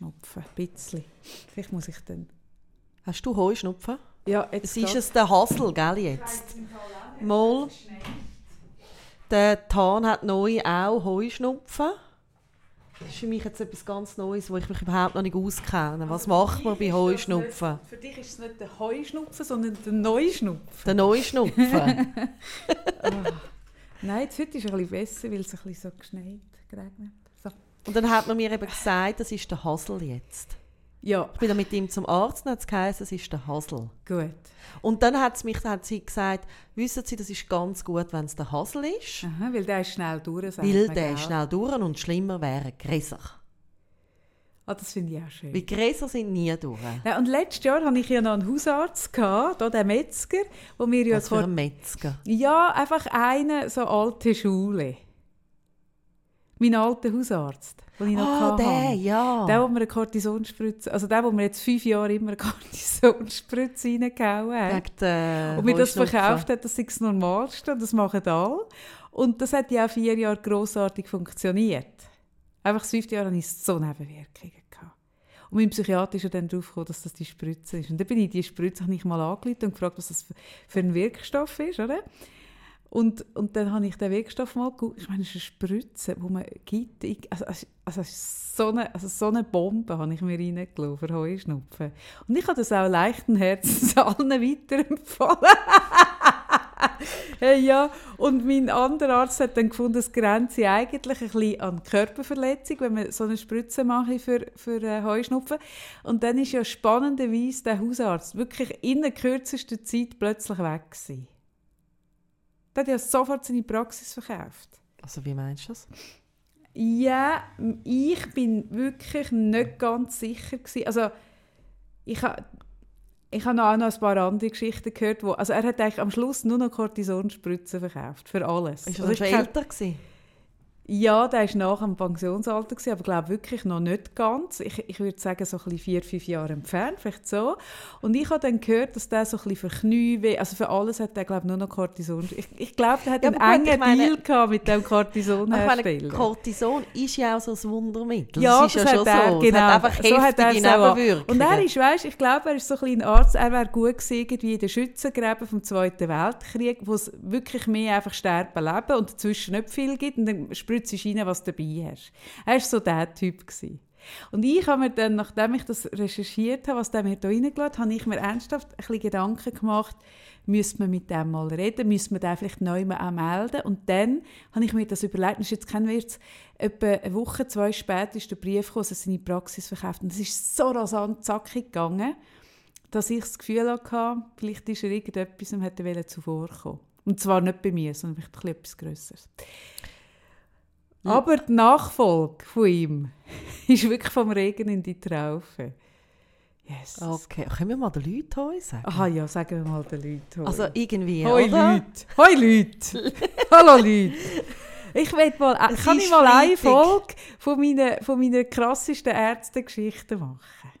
Heuschnupfen, ein bisschen. Vielleicht muss ich dann... Hast du Heuschnupfen? Ja, jetzt Es ist es der Hassel, gell, jetzt? Mal. Der Tan hat neu auch Heuschnupfen. Das ist für mich jetzt etwas ganz Neues, wo ich mich überhaupt noch nicht auskenne. Was also macht man bei Heuschnupfen? Nicht, für dich ist es nicht der Heuschnupfen, sondern der Neuschnupfen. Der Neuschnupfen. oh. Nein, jetzt heute ist es ein bisschen besser, weil es ein bisschen so geschneit, geregnet. Und dann hat man mir eben gesagt, das ist der Hasel jetzt. Ja. Ich bin dann mit ihm zum Arzt und hat es geheißen, es ist der Hasel. Gut. Und dann hat, mich, hat sie gesagt, wissen Sie, das ist ganz gut, wenn es der Hasel ist. Aha, weil der ist schnell durch. Weil der ist schnell durch und schlimmer wäre Gräser. Ah, das finde ich auch schön. Weil Gräser sind nie durch. Ja, und letztes Jahr hatte ich ja noch einen Hausarzt, gehabt, hier, den Metzger. Wo wir ja Was für ein Metzger? Ja, einfach eine so alte Schule. Mein alter Hausarzt, den ich noch Ah, hatte. der, ja. Der, wo mir eine Kortisonspritze, also der, wo mir jetzt fünf Jahre immer eine Kortisonspritze reingehauen hat. Und mir das verkauft hat, das sei das Normalste und das machen alle. Und das hat ja auch vier Jahre grossartig funktioniert. Einfach das fünfte Jahr hatte ich so Nebenwirkungen. Gehabt. Und mein Psychiater ist ja dann darauf gekommen, dass das die Spritze ist. Und dann bin ich die Spritze ich mal angeleitet und gefragt, was das für ein Wirkstoff ist, oder? Und, und dann habe ich den Wirkstoff mal geguckt. Ich meine, es ist eine Spritze, die man gibt. Ich, also, also, so, eine, also so eine Bombe habe ich mir reingelassen für Heuschnupfen. Und ich habe das auch leichten Herzens allen weiterempfohlen. hey, ja, und mein anderer Arzt hat dann gefunden, dass Grenze eigentlich ein bisschen an Körperverletzung, wenn man so eine Spritze macht für, für äh, Heuschnupfen. Und dann ist ja spannenderweise der Hausarzt wirklich in der kürzesten Zeit plötzlich weg gewesen. Der hat ja sofort seine Praxis verkauft. Also wie meinst du das? Ja, ich bin wirklich nicht ganz sicher gewesen. Also ich habe ich habe auch noch ein paar andere Geschichten gehört, wo, also er hat eigentlich am Schluss nur noch Kortisonspritzen verkauft, für alles. Ist er also schon älter gewesen? Ja, der war nach dem Pensionsalter, gewesen, aber glaube wirklich noch nicht ganz. Ich, ich würde sagen, so ein vier, fünf Jahre entfernt, vielleicht so. Und ich habe dann gehört, dass der so ein bisschen für Knie, also für alles hat der glaube nur noch Cortison. Ich, ich glaube, der hat ja, einen engen meine, Deal mit dem Cortison-Hersteller. Cortison ist ja auch so ein Wundermittel. Ja, das, das ist ja hat er, so. genau. hat einfach so hat er Nebenwirkungen. Und er ist, weißt, ich glaube, er ist so ein, ein Arzt, er wäre gut gewesen, wie in den Schützengräben vom Zweiten Weltkrieg, wo es wirklich mehr einfach sterben, leben und dazwischen nicht viel gibt und dann spritzt du rein, was dabei hast. Er war so der Typ. Gewesen. Und ich habe mir dann, nachdem ich das recherchiert habe, was der mir reingelassen hat, habe ich mir ernsthaft ein bisschen Gedanken gemacht, müsste man mit dem mal reden, müsste man den vielleicht neu mal melden. Und dann habe ich mir das überlegt, ist jetzt kein Witz, etwa eine Woche, zwei später ist der Brief gekommen, dass er seine Praxis verkauft. Und es ist so rasant zackig gegangen, dass ich das Gefühl hatte, vielleicht ist er irgendetwas und hätte zuvorkommen. Und zwar nicht bei mir, sondern vielleicht etwas Größeres. Aber die Nachfolge von ihm ist wirklich vom Regen in die Traufe. Yes. Okay, können wir mal den Leuten Hoi sagen? Aha, ja, sagen wir mal den Leuten Hoi. Also irgendwie, Hoi oder? Leute! Hoi Leute! Hallo Leute! Ich will mal, äh, kann ich mal eine Folge von meinen, von meinen krassesten Ärztegeschichten machen?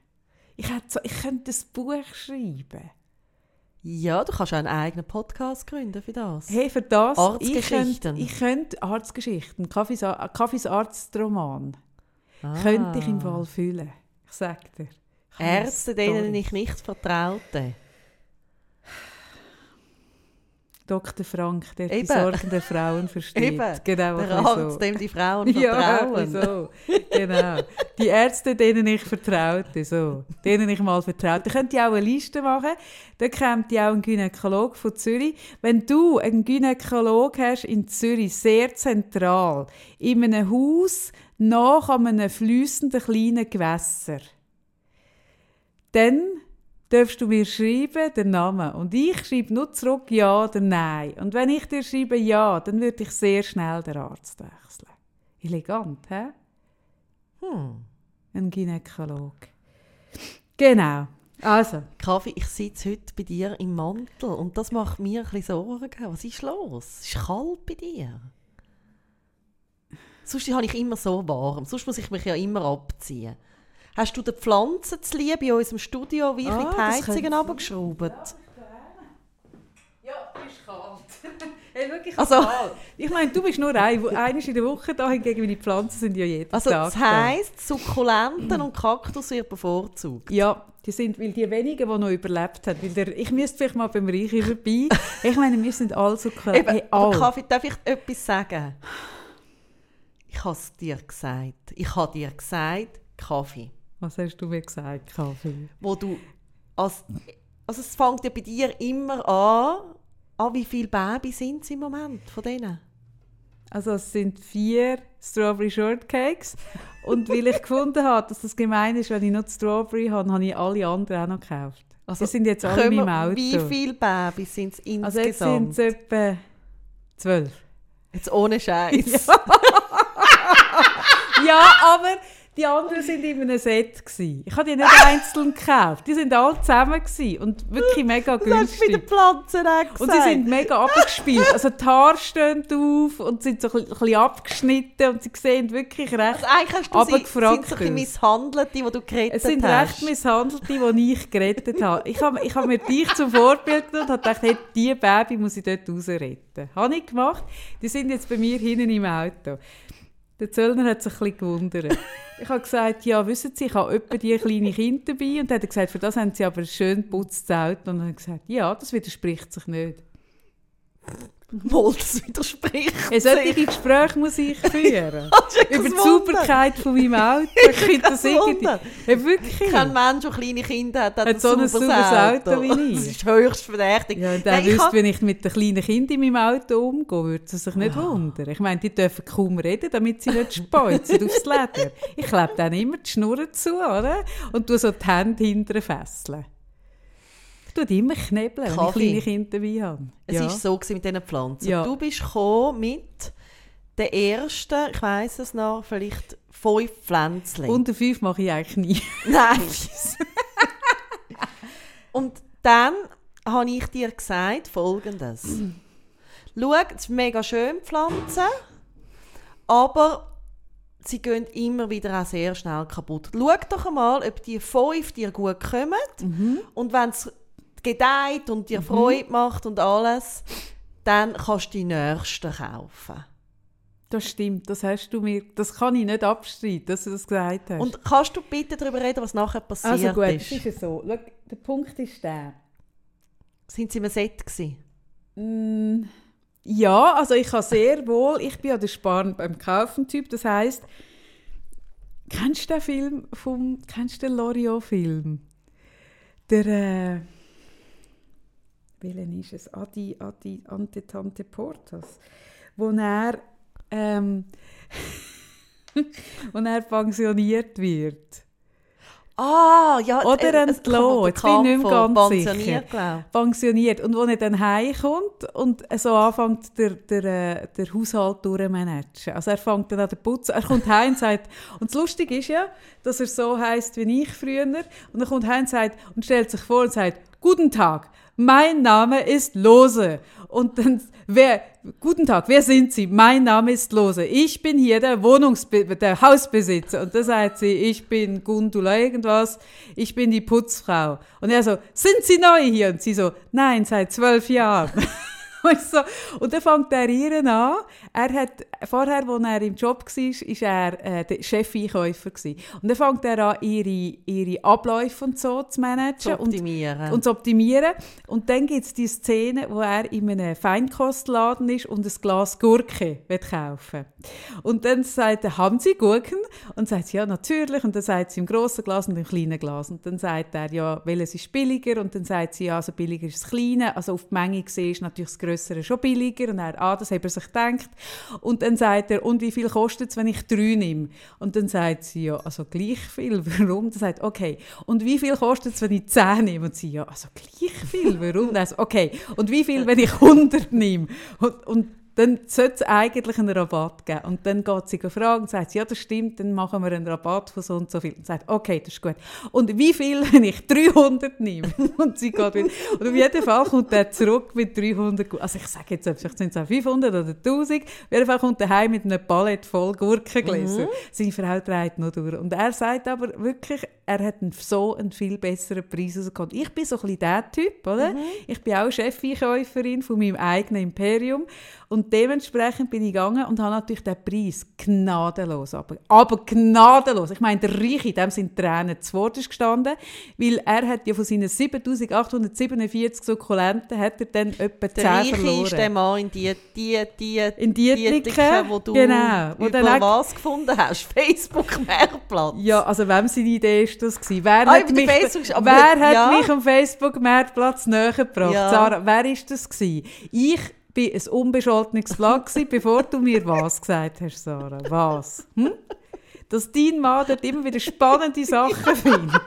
Ich, so, ich könnte ein Buch schreiben. Ja, du kannst auch einen eigenen Podcast gründen für das. Hey, für das? Arztgeschichten. Ich könnte, ich Arztgeschichten, Kaffees, Kaffees Arztroman, ah. könnte ich im Fall fühlen. Ich sag dir. Ärzte, denen ich nicht vertraute. Dr. Frank, der Eben. die Sorgen der Frauen versteht. Eben. Genau, der Arzt, so. dem die Frauen vertrauen. Ja, so. genau. Die Ärzte, denen ich vertraute, so. denen ich mal vertraute. Da könnt ihr auch eine Liste machen. Da kommt ja auch ein Gynäkolog von Zürich. Wenn du einen Gynäkolog hast in Zürich, sehr zentral, in einem Haus nach einem fließenden kleinen Gewässer, dann darfst du mir schreiben, den Namen. Und ich schreibe nur zurück Ja oder Nein. Und wenn ich dir schreibe Ja, dann würde ich sehr schnell den Arzt wechseln. Elegant, hä? Hm. Ein Gynäkolog. Genau. Also. Kaffee, ich sitze heute bei dir im Mantel und das macht mir ein bisschen Sorgen. Was ist los? Es ist kalt bei dir. Sonst habe ich immer so warm. Sonst muss ich mich ja immer abziehen. Hast du den Pflanzen zu lieb in unserem Studio wie ah, die Heizungen abgeschraubt? Ja, ist kalt. hey, wirklich Also- egal. Ich meine, du bist nur ein, einmal in der Woche da, hingegen meine Pflanzen sind ja jeden Also Tag das da. heisst, Sukkulenten und Kaktus wird bevorzugt. Ja, die sind, weil die wenigen, die noch überlebt haben. Weil der, ich müsste vielleicht mal beim Reichen vorbei. Ich meine, wir sind alle so klar. Eben, Hey, alle. Kaffee, darf ich etwas sagen? Ich habe es dir gesagt. Ich habe dir gesagt, Kaffee. Was hast du mir gesagt, Kaffee? Wo du als, also es fängt ja bei dir immer an, an wie viele Babys sind es im Moment von denen? Also es sind vier Strawberry Shortcakes. Und weil ich gefunden habe, dass das gemein ist, wenn ich noch Strawberry habe, habe ich alle anderen auch noch gekauft. Also, die sind jetzt alle in meinem Auto. Wie viele Babys sind es Also jetzt sind insgesamt? es etwa zwölf. Jetzt ohne Scheiß. Ja, aber die anderen sind in einem Set. Gewesen. Ich habe die nicht einzeln gekauft. Die sind alle zusammen gewesen und wirklich mega Das hast du bei den günstig. Pflanzen auch. Und sie sind mega abgespielt. Also die Haare stehen auf und sind so ein bisschen- abgeschnitten und sie sehen wirklich recht... also eigentlich hast du sie, sind so ein. Misshandelte, die du gerettet Es sind hast. recht Misshandelte, die ich gerettet habe. Ich habe, ich habe mir dich zum Vorbild genommen und habe gedacht, hey, diese Baby muss ich dort rausretten. Habe ich gemacht. Die sind jetzt bei mir hinten im Auto. Der Zöllner hat sich bisschen gewundert. Ich habe gesagt, ja, wissen Sie, ich habe etwa die kleine Kinder dabei. Und er hat gesagt, für das haben Sie aber schön geputztes Auto. Und habe ich gesagt, ja, das widerspricht sich nicht. Das widerspricht Ein solche. Gespräche muss ich führen. Über die. Sauberkeit von meinem Auto. Ich finde das irgendwie... Ja, wirklich. Kein Mensch, der kleine Kinder hat, hat, Hat so ein sauberes Auto wie ich. Das ist höchst verdächtig. Ja, und Nein, er ich wüsste, wenn ich mit den kleinen Kindern in meinem Auto umgehe, würde sie sich nicht wundern. Ich meine, die dürfen kaum reden, damit sie nicht speuzen aufs Leder. Ich klebe dann immer die Schnurren zu, oder? Und tue so die Hände hinterher fesseln. Die immer knebeln, wenn ich kleine Kinder dabei habe. Es ja. war so gewesen mit diesen Pflanzen. Ja. Du bist gekommen mit den ersten, ich weiss es noch, vielleicht fünf Pflänzchen. Unter fünf mache ich eigentlich nie. Nein. Und dann habe ich dir gesagt Folgendes. Schau, es ist mega schön, Pflanzen, aber sie gehen immer wieder auch sehr schnell kaputt. Schau doch einmal, ob die fünf dir gut kommen und wenn es gedeiht und dir Freude macht und alles, dann kannst du die nächsten kaufen. Das stimmt, das hast du mir, das kann ich nicht abstreiten, dass du das gesagt hast. Und kannst du bitte darüber reden, was nachher passiert also gut, es ist? ist ja so. Schau, der Punkt ist der. Sind sie im Set gewesen? Mm, Ja, also ich habe sehr wohl, ich bin ja der Sparen beim Kaufen-Typ, das heißt, kennst du den Film vom, kennst du den Loriot-Film? Der, äh, welchen ist es? Adi, Adi, Ante, Tante Portas. Wo er, ähm, wo er pensioniert wird. Ah, ja. Oder äh, entlassen, kommt jetzt bin ich nicht mehr ganz von sicher. pensioniert, pensioniert. Und als er dann heimkommt und so anfängt, der, der, äh, der Haushalt durchmanagen. Also er fängt dann an der Putz, er kommt heim und sagt, und das Lustige ist ja, dass er so heißt wie ich früher. Und er kommt heim und, sagt, und stellt sich vor und sagt, Guten Tag, mein Name ist Lose. Und dann, wer, guten Tag, wer sind Sie? Mein Name ist Lose. Ich bin hier der Wohnungsbe der Hausbesitzer. Und da sagt sie, ich bin Gundula irgendwas, ich bin die Putzfrau. Und er so, sind Sie neu hier? Und sie so, nein, seit zwölf Jahren. Und, so, und dann fängt er ihr an. Er hat, vorher, als er im Job war, war er äh, der Chefeinkäufer. Und dann fängt er an, ihre, ihre Abläufe und so zu managen. Zu und optimieren. und zu optimieren. Und dann gibt es die Szene, wo er in einem Feinkostladen ist und ein Glas Gurke will kaufen Und dann sagt er, haben Sie Gurken? Und sagt sie, ja, natürlich. Und dann sagt sie im grossen Glas und im kleinen Glas. Und dann sagt er, ja, welches ist billiger? Und dann sagt sie, ja, also billiger ist das Kleine. Also auf die Menge gesehen ist natürlich das Grössere schon billiger. Und er, ah, das hat er sich gedacht. Und dann sagt er, und wie viel kostet es, wenn ich drei nehme? Und dann sagt sie, ja, also gleich viel. Warum? Dann sagt okay. Und wie viel kostet es, wenn ich zehn nehme? Und sie, ja, also gleich viel. Warum? Er so, okay. Und wie viel, wenn ich 100 nehme? Und, und dann sollte es eigentlich einen Rabatt geben. Und dann geht sie fragen und sagt, ja, das stimmt, dann machen wir einen Rabatt von so und so viel. Und sagt, okay, das ist gut. Und wie viel, wenn ich 300 nehme? Und sie geht wieder. Und auf jeden Fall kommt er zurück mit 300. Gu- Also ich sage jetzt, vielleicht sind es auch 500 oder 1000. Auf jeden Fall kommt er heim mit einem Palett voll Gurkengläser. Seine Frau dreht noch durch. Und er sagt aber wirklich, er hat einen, so einen viel besseren Preis rausgekommen. Ich bin so ein bisschen der Typ, oder? Ich bin auch Chefeinkäuferin von meinem eigenen Imperium und dementsprechend bin ich gegangen und habe natürlich den Preis gnadenlos, aber, aber gnadenlos. Ich meine, der Reiche, dem sind Tränen zu Wort gestanden, weil er hat ja von seinen 7847 Sukkulenten hat er dann etwa 10 Der Reiche verloren. ist der Mann in die, die, die, In Dietliken, Dietliken, wo du genau, wo über was gefunden hast. Facebook-Mehrplatz. Ja, also wem seine Idee ist das gewesen? Wer Ah, hat mich, Facebook- aber wer hat ja. mich am Facebook-Marktplatz näher gebracht? Ja. Sarah, wer ist das gewesen? Ich bin ein unbescholtenes Blatt bevor du mir was gesagt hast, Sarah. Was? Hm? Dass dein Mann dort immer wieder spannende Sachen findet.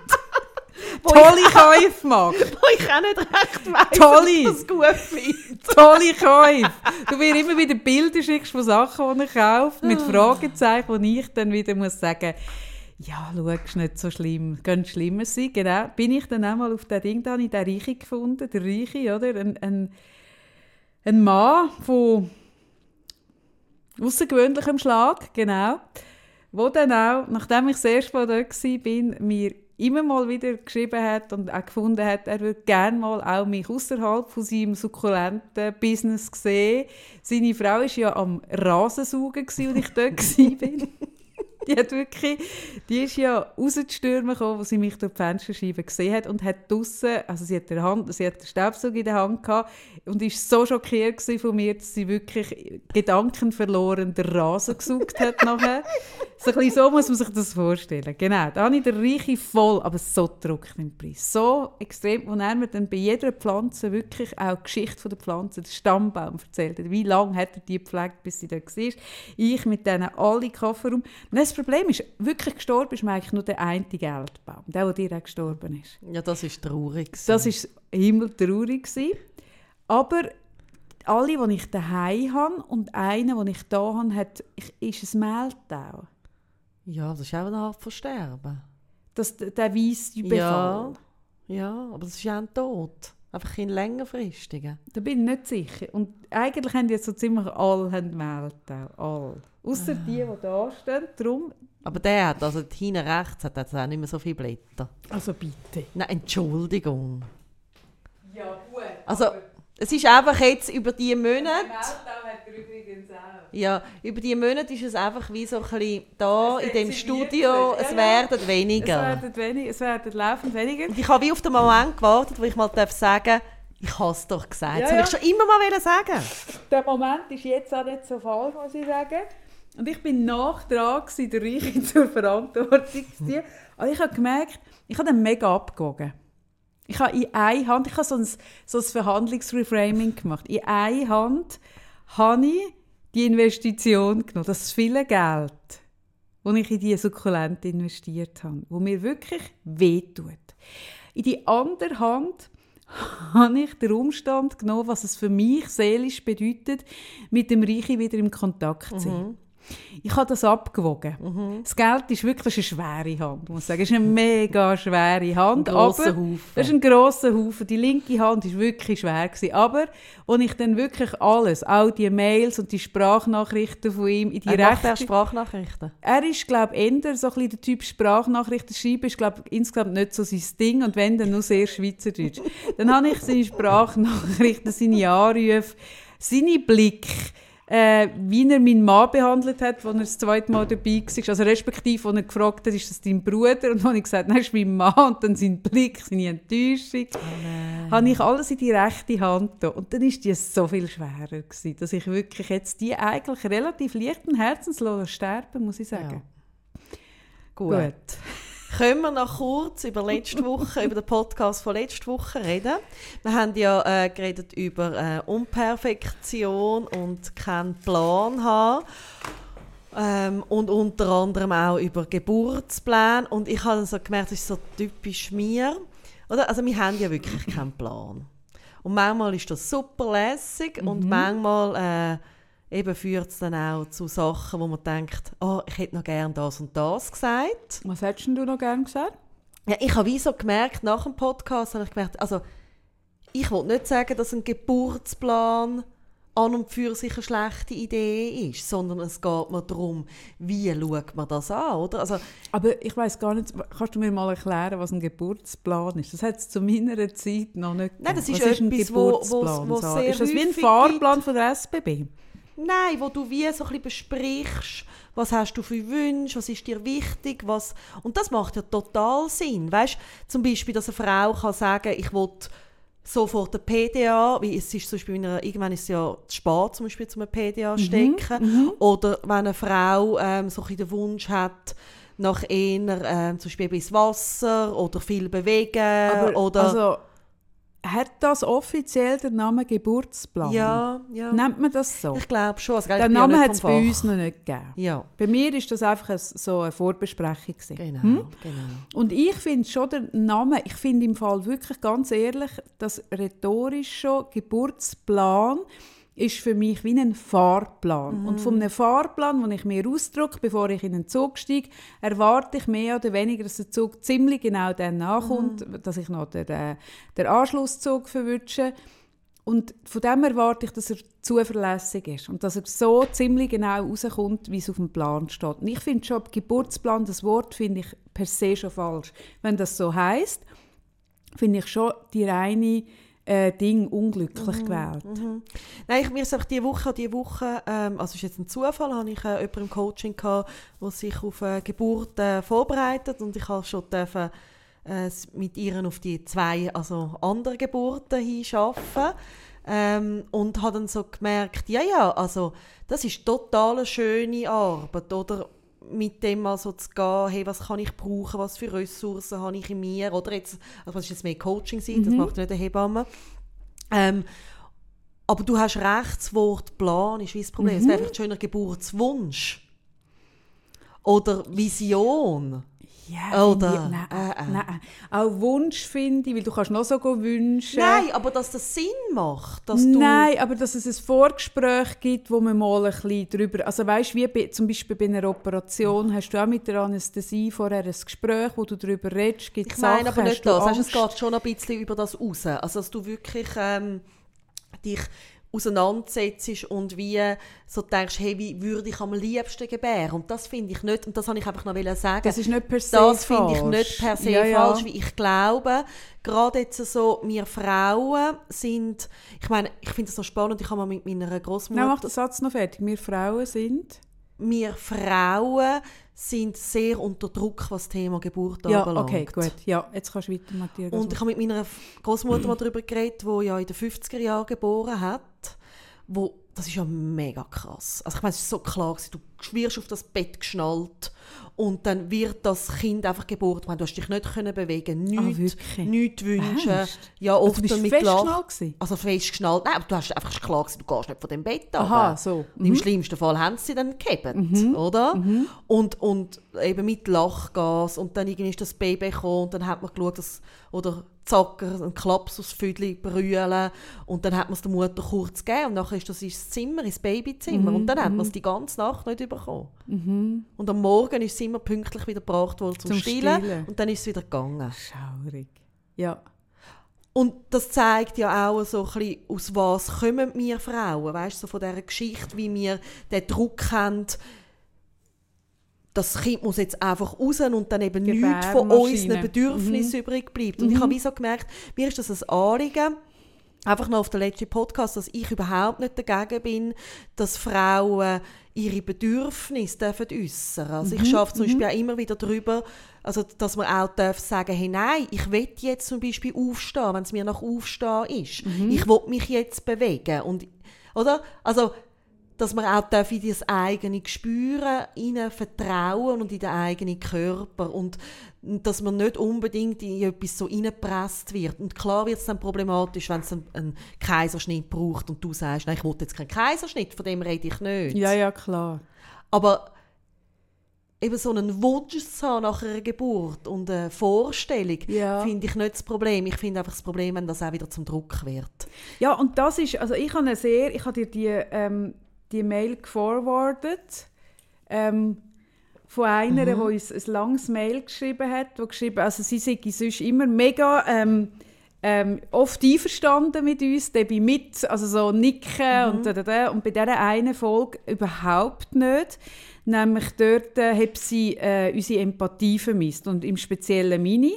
Tolle Käufe macht. Wo ich auch nicht recht weiss, Tolle. ich das gut finde. Tolle Käufe. Du mir immer wieder Bilder schickst von Sachen, die er kauft, mit Ah. Fragezeichen, wo ich dann wieder muss sagen ja, schau, ist nicht so schlimm, könnte schlimmer sein. Genau, bin ich dann auch mal auf den Ding, da habe ich den gefunden, der Reiche, oder? Ein, ein, ein Mann von außergewöhnlichem Schlag, genau, wo dann auch, nachdem ich das erste Mal dort war, mir immer mal wieder geschrieben hat und auch gefunden hat, er würde gerne mal auch mich außerhalb von seinem sukkulenten Business sehen. Seine Frau war ja am Rasensaugen, als ich dort war. Die hat wirklich, die ist ja rauszustürmen gekommen, als sie mich durch die Fensterscheibe gesehen hat und hat draussen, also sie hat, der Hand, sie hat den Staubsauger in der Hand gehabt und ist so schockiert von mir, dass sie wirklich gedankenverloren den Rasen gesaugt hat nachher. So, ein bisschen so muss man sich das vorstellen. Genau, da habe ich den Reiche voll, aber so trocken im Preis. So extrem, wo er mir dann bei jeder Pflanze wirklich auch die Geschichte der Pflanze, den Stammbaum erzählt hat. Wie lange hat er die gepflegt, bis sie da war. Ich mit denen alle Kofferraum. Und das Problem ist, wirklich gestorben ist eigentlich nur der eine Geldbaum, der, der dir auch gestorben ist. Ja, das ist traurig. Das war himmeltraurig. gewesen. Aber alle, die ich daheim habe und einer, den ich da habe, hat, ist ein Mehltau. Ja, das ist auch eine Art von Sterben. Das, der weisse Befall. Ja, ja, aber das ist ja ein Tod. Einfach in längerfristigen. Da bin ich nicht sicher. Und eigentlich haben jetzt so ziemlich alle Mehltau. Alle. Ausser die, die da stehen. Darum, Aber der hat, also hinten rechts hat jetzt auch nicht mehr so viele Blätter. also bitte. Nein, Entschuldigung. Ja, gut. Also, es ist einfach jetzt über die Monate, ja, über die Monate ist es einfach wie so ein bisschen da Es in dem Studio, es Ja, werden Es weniger. werden, wenig, es werden laufend weniger. Und ich habe wie auf den Moment gewartet, wo ich mal darf sagen ich habe es doch gesagt. Ja, das wollte ich ja. schon immer mal sagen. der Moment ist jetzt auch nicht so falsch, muss ich sagen. Und ich bin nach dran, der Reiche zur Verantwortung zu ziehen. Aber ich habe gemerkt, ich habe den mega abgewogen. Ich habe in einer Hand, ich habe so ein, so ein Verhandlungsreframing gemacht. In einer Hand habe ich die Investition genommen, das viele Geld, das ich in diese Sukkulente investiert habe, wo mir wirklich wehtut. In die andere Hand habe ich den Umstand genommen, was es für mich seelisch bedeutet, mit dem Reichen wieder im Kontakt zu sein. Ich habe das abgewogen. Das Geld ist wirklich eine schwere Hand, muss ich sagen. Es ist eine mega schwere Hand. Ein aber Haufen. Das ist ein grosser Haufen. Die linke Hand war wirklich schwer. Gewesen. Aber als ich dann wirklich alles, all die Mails und die Sprachnachrichten von ihm in die Er macht rechte... auch Sprachnachrichten. Er ist, glaube ich, eher so ein bisschen der Typ Sprachnachrichten schreiben, ist, glaube ich, insgesamt nicht so sein Ding und wenn, dann nur sehr Schweizerdeutsch. dann habe ich seine Sprachnachrichten, seine Anrufe, seine Blick, äh, wie er meinen Mann behandelt hat, als er das zweite Mal dabei war. Also respektive, als er gefragt hat, ist das dein Bruder? Und dann habe ich gesagt, nein, das ist mein Mann. Und dann sein Blick, seine Enttäuschung. habe ich alles in die rechte Hand getan. Und dann war die so viel schwerer, gewesen, dass ich wirklich jetzt die eigentlich relativ leichten Herzenslos sterben, muss ich sagen. Gut. Gut. Können wir noch kurz über letzte Woche, über den Podcast von letzter Woche reden? Wir haben ja äh, geredet über äh, Unperfektion und keinen Plan haben. Ähm, und unter anderem auch über Geburtspläne. Und ich habe so gemerkt, das ist so typisch mir. Oder? Also wir haben ja wirklich keinen Plan. Und manchmal ist das super lässig und manchmal äh, eben führt es dann auch zu Sachen, wo man denkt, oh, ich hätte noch gern das und das gesagt. Was hättest du noch gerne gesagt? Ja, ich habe wie so gemerkt, nach dem Podcast habe ich gemerkt, also ich will nicht sagen, dass ein Geburtsplan an und für sich eine schlechte Idee ist, sondern es geht mir darum, wie schaut man das an, oder? Also, Aber ich weiß gar nicht, kannst du mir mal erklären, was ein Geburtsplan ist? Das hat es zu meiner Zeit noch nicht Nein, das ist was etwas, ein wo- Geburtsplan, wo- wo Sarah? sehr Ist das wie ein Fahrplan von der SBB? Nein, wo du wie so ein bisschen besprichst, was hast du für Wünsche, was ist dir wichtig, was... Und das macht ja total Sinn, weißt? Zum Beispiel, dass eine Frau kann sagen, ich will sofort eine PDA, wie es ist zum Beispiel, in einer, irgendwann ist es ja zu spät, zum Beispiel, zum PDA stecken. Oder wenn eine Frau ähm, so ein bisschen den Wunsch hat, nach eher ähm, zum Beispiel ins Wasser oder viel bewegen Aber, oder... also, hat das offiziell den Namen Geburtsplan? ja, ja. Nennt man das so? Ich glaube schon. Also, Den Namen hat es bei uns noch nicht gegeben. Ja, Bei mir ist das einfach ein, so eine Vorbesprechung. gewesen. genau, Hm? genau. Und ich finde schon den Namen, ich finde im Fall wirklich ganz ehrlich, das rhetorisch schon Geburtsplan ist für mich wie ein Fahrplan. Und von einem Fahrplan, den ich mir ausdrücke, bevor ich in den Zug steige, erwarte ich mehr oder weniger, dass der Zug ziemlich genau dann nachkommt, dass ich noch den, äh, den Anschlusszug verwünsche. Und von dem erwarte ich, dass er zuverlässig ist und dass er so ziemlich genau rauskommt, wie es auf dem Plan steht. Und ich finde schon, Geburtsplan, das Wort finde ich per se schon falsch. Wenn das so heißt, finde ich schon die reine äh, Ding unglücklich gewählt. Nein, ich, mir einfach diese Woche, diese Woche ähm, also ist jetzt ein Zufall, habe ich äh, jemanden im Coaching gehabt, der sich auf eine Geburt äh, vorbereitet und ich habe schon dürfen, äh, mit ihr auf die zwei also andere Geburten hinschaffen ähm, und habe dann so gemerkt, ja, ja, also das ist total eine schöne Arbeit, oder? Mit dem mal so zu gehen, hey, was kann ich brauchen, was für Ressourcen habe ich in mir, oder jetzt, also das ist jetzt mehr Coaching sein, das macht nicht eine Hebamme. Ähm, aber du hast recht, das Wort Plan ist wie das Problem. Es wäre vielleicht ein schöner Geburtswunsch. Oder Vision. Ja, Oder? Nein, Äh, äh. nein. Auch Wunsch finde ich, weil du kannst noch so wünschen. Nein, aber dass das Sinn macht, dass du... Nein, aber dass es ein Vorgespräch gibt, wo man mal ein bisschen drüber, also weißt, wie bei, zum Beispiel bei einer Operation hast du auch mit der Anästhesie vorher ein Gespräch, wo du darüber redest, gibt Ich meine Sachen, aber nicht du das. Angst? es geht schon ein bisschen über das raus. Also, dass du wirklich ähm, dich auseinandersetzt und wie so denkst, hey, wie würde ich am liebsten gebären? Und das finde ich nicht, und das habe ich einfach noch sagen. Das ist nicht per se Das finde ich nicht per se Ja, ja. falsch, wie ich glaube. Gerade jetzt so, wir Frauen sind, ich meine, ich finde das so spannend, ich habe mal mit meiner Nein, Großmutter mach den Satz noch fertig. Wir Frauen sind... wir Frauen sind sehr unter Druck, was das Thema Geburt Ja, anbelangt. okay, gut. Ja, jetzt kannst du weiter, Matthias. Und ich habe mit meiner Großmutter mal darüber geredet, die ja in den 50er Jahren geboren hat. Wo, das ist ja mega krass. Also ich meine, es ist so klar, du wirst auf das Bett geschnallt und dann wird das Kind einfach geboren. Ich meine, du hast dich nicht können bewegen, nichts, Ah, wirklich? nichts wünschen. Ernst? Ja, Also, oft du bist mit festgeschnallt? Also festgeschnallt. Nein, aber du hast einfach klar gewesen, du gehst nicht von dem Bett Aha, so. Und Im schlimmsten Fall haben sie dann gehabt, oder? Und, und eben mit Lachgas und dann irgendwie ist das Baby gekommen und dann hat man geschaut, dass, oder zacker, ein Klaps aufs Füdli brüllen und dann hat man es der Mutter kurz gegeben und nachher ist das ins Zimmer, ins Babyzimmer und dann hat man es die ganze Nacht nicht bekommen. Und am Morgen ist es immer pünktlich wieder gebracht worden zum, Zum Stillen, Stillen. und dann ist es wieder gegangen. Schaurig. Ja. Und das zeigt ja auch so ein bisschen, aus was kommen wir Frauen, weißt du, so von dieser Geschichte, wie wir den Druck haben, das Kind muss jetzt einfach raus und dann eben nichts von unseren Bedürfnissen übrig bleibt. Und ich habe wie so gemerkt, mir ist das ein Anliegen, einfach noch auf den letzten Podcast, dass ich überhaupt nicht dagegen bin, dass Frauen ihre Bedürfnisse dürfen äußern. Also ich schaffe zum Beispiel auch immer wieder darüber, also dass man auch darf sagen, hey nein, ich will jetzt zum Beispiel aufstehen, wenn es mir nach Aufstehen ist. Ich will mich jetzt bewegen. Und oder? Also dass man auch darf in das eigene Spüren ihnen vertrauen und in den eigenen Körper und dass man nicht unbedingt in etwas so reingepresst wird. Und klar wird es dann problematisch, wenn es einen, einen Kaiserschnitt braucht und du sagst, nein, ich will jetzt keinen Kaiserschnitt, von dem rede ich nicht. Ja, ja, klar. Aber eben so einen Wunsch zu haben nach einer Geburt und eine Vorstellung, Ja. finde ich nicht das Problem. Ich finde einfach das Problem, wenn das auch wieder zum Druck wird. Ja, und das ist, also ich habe sehr, ich habe dir die, ähm, die Mail geforwardet ähm, von einer, die uns ein langes Mail geschrieben hat, wo geschrieben, also sie sei sonst immer mega ähm, ähm, oft einverstanden mit uns, dabei mit, also so nicken und, da, da, da. und bei dieser einen Folge überhaupt nicht. Nämlich dort äh, hat sie äh, unsere Empathie vermisst und im Speziellen meine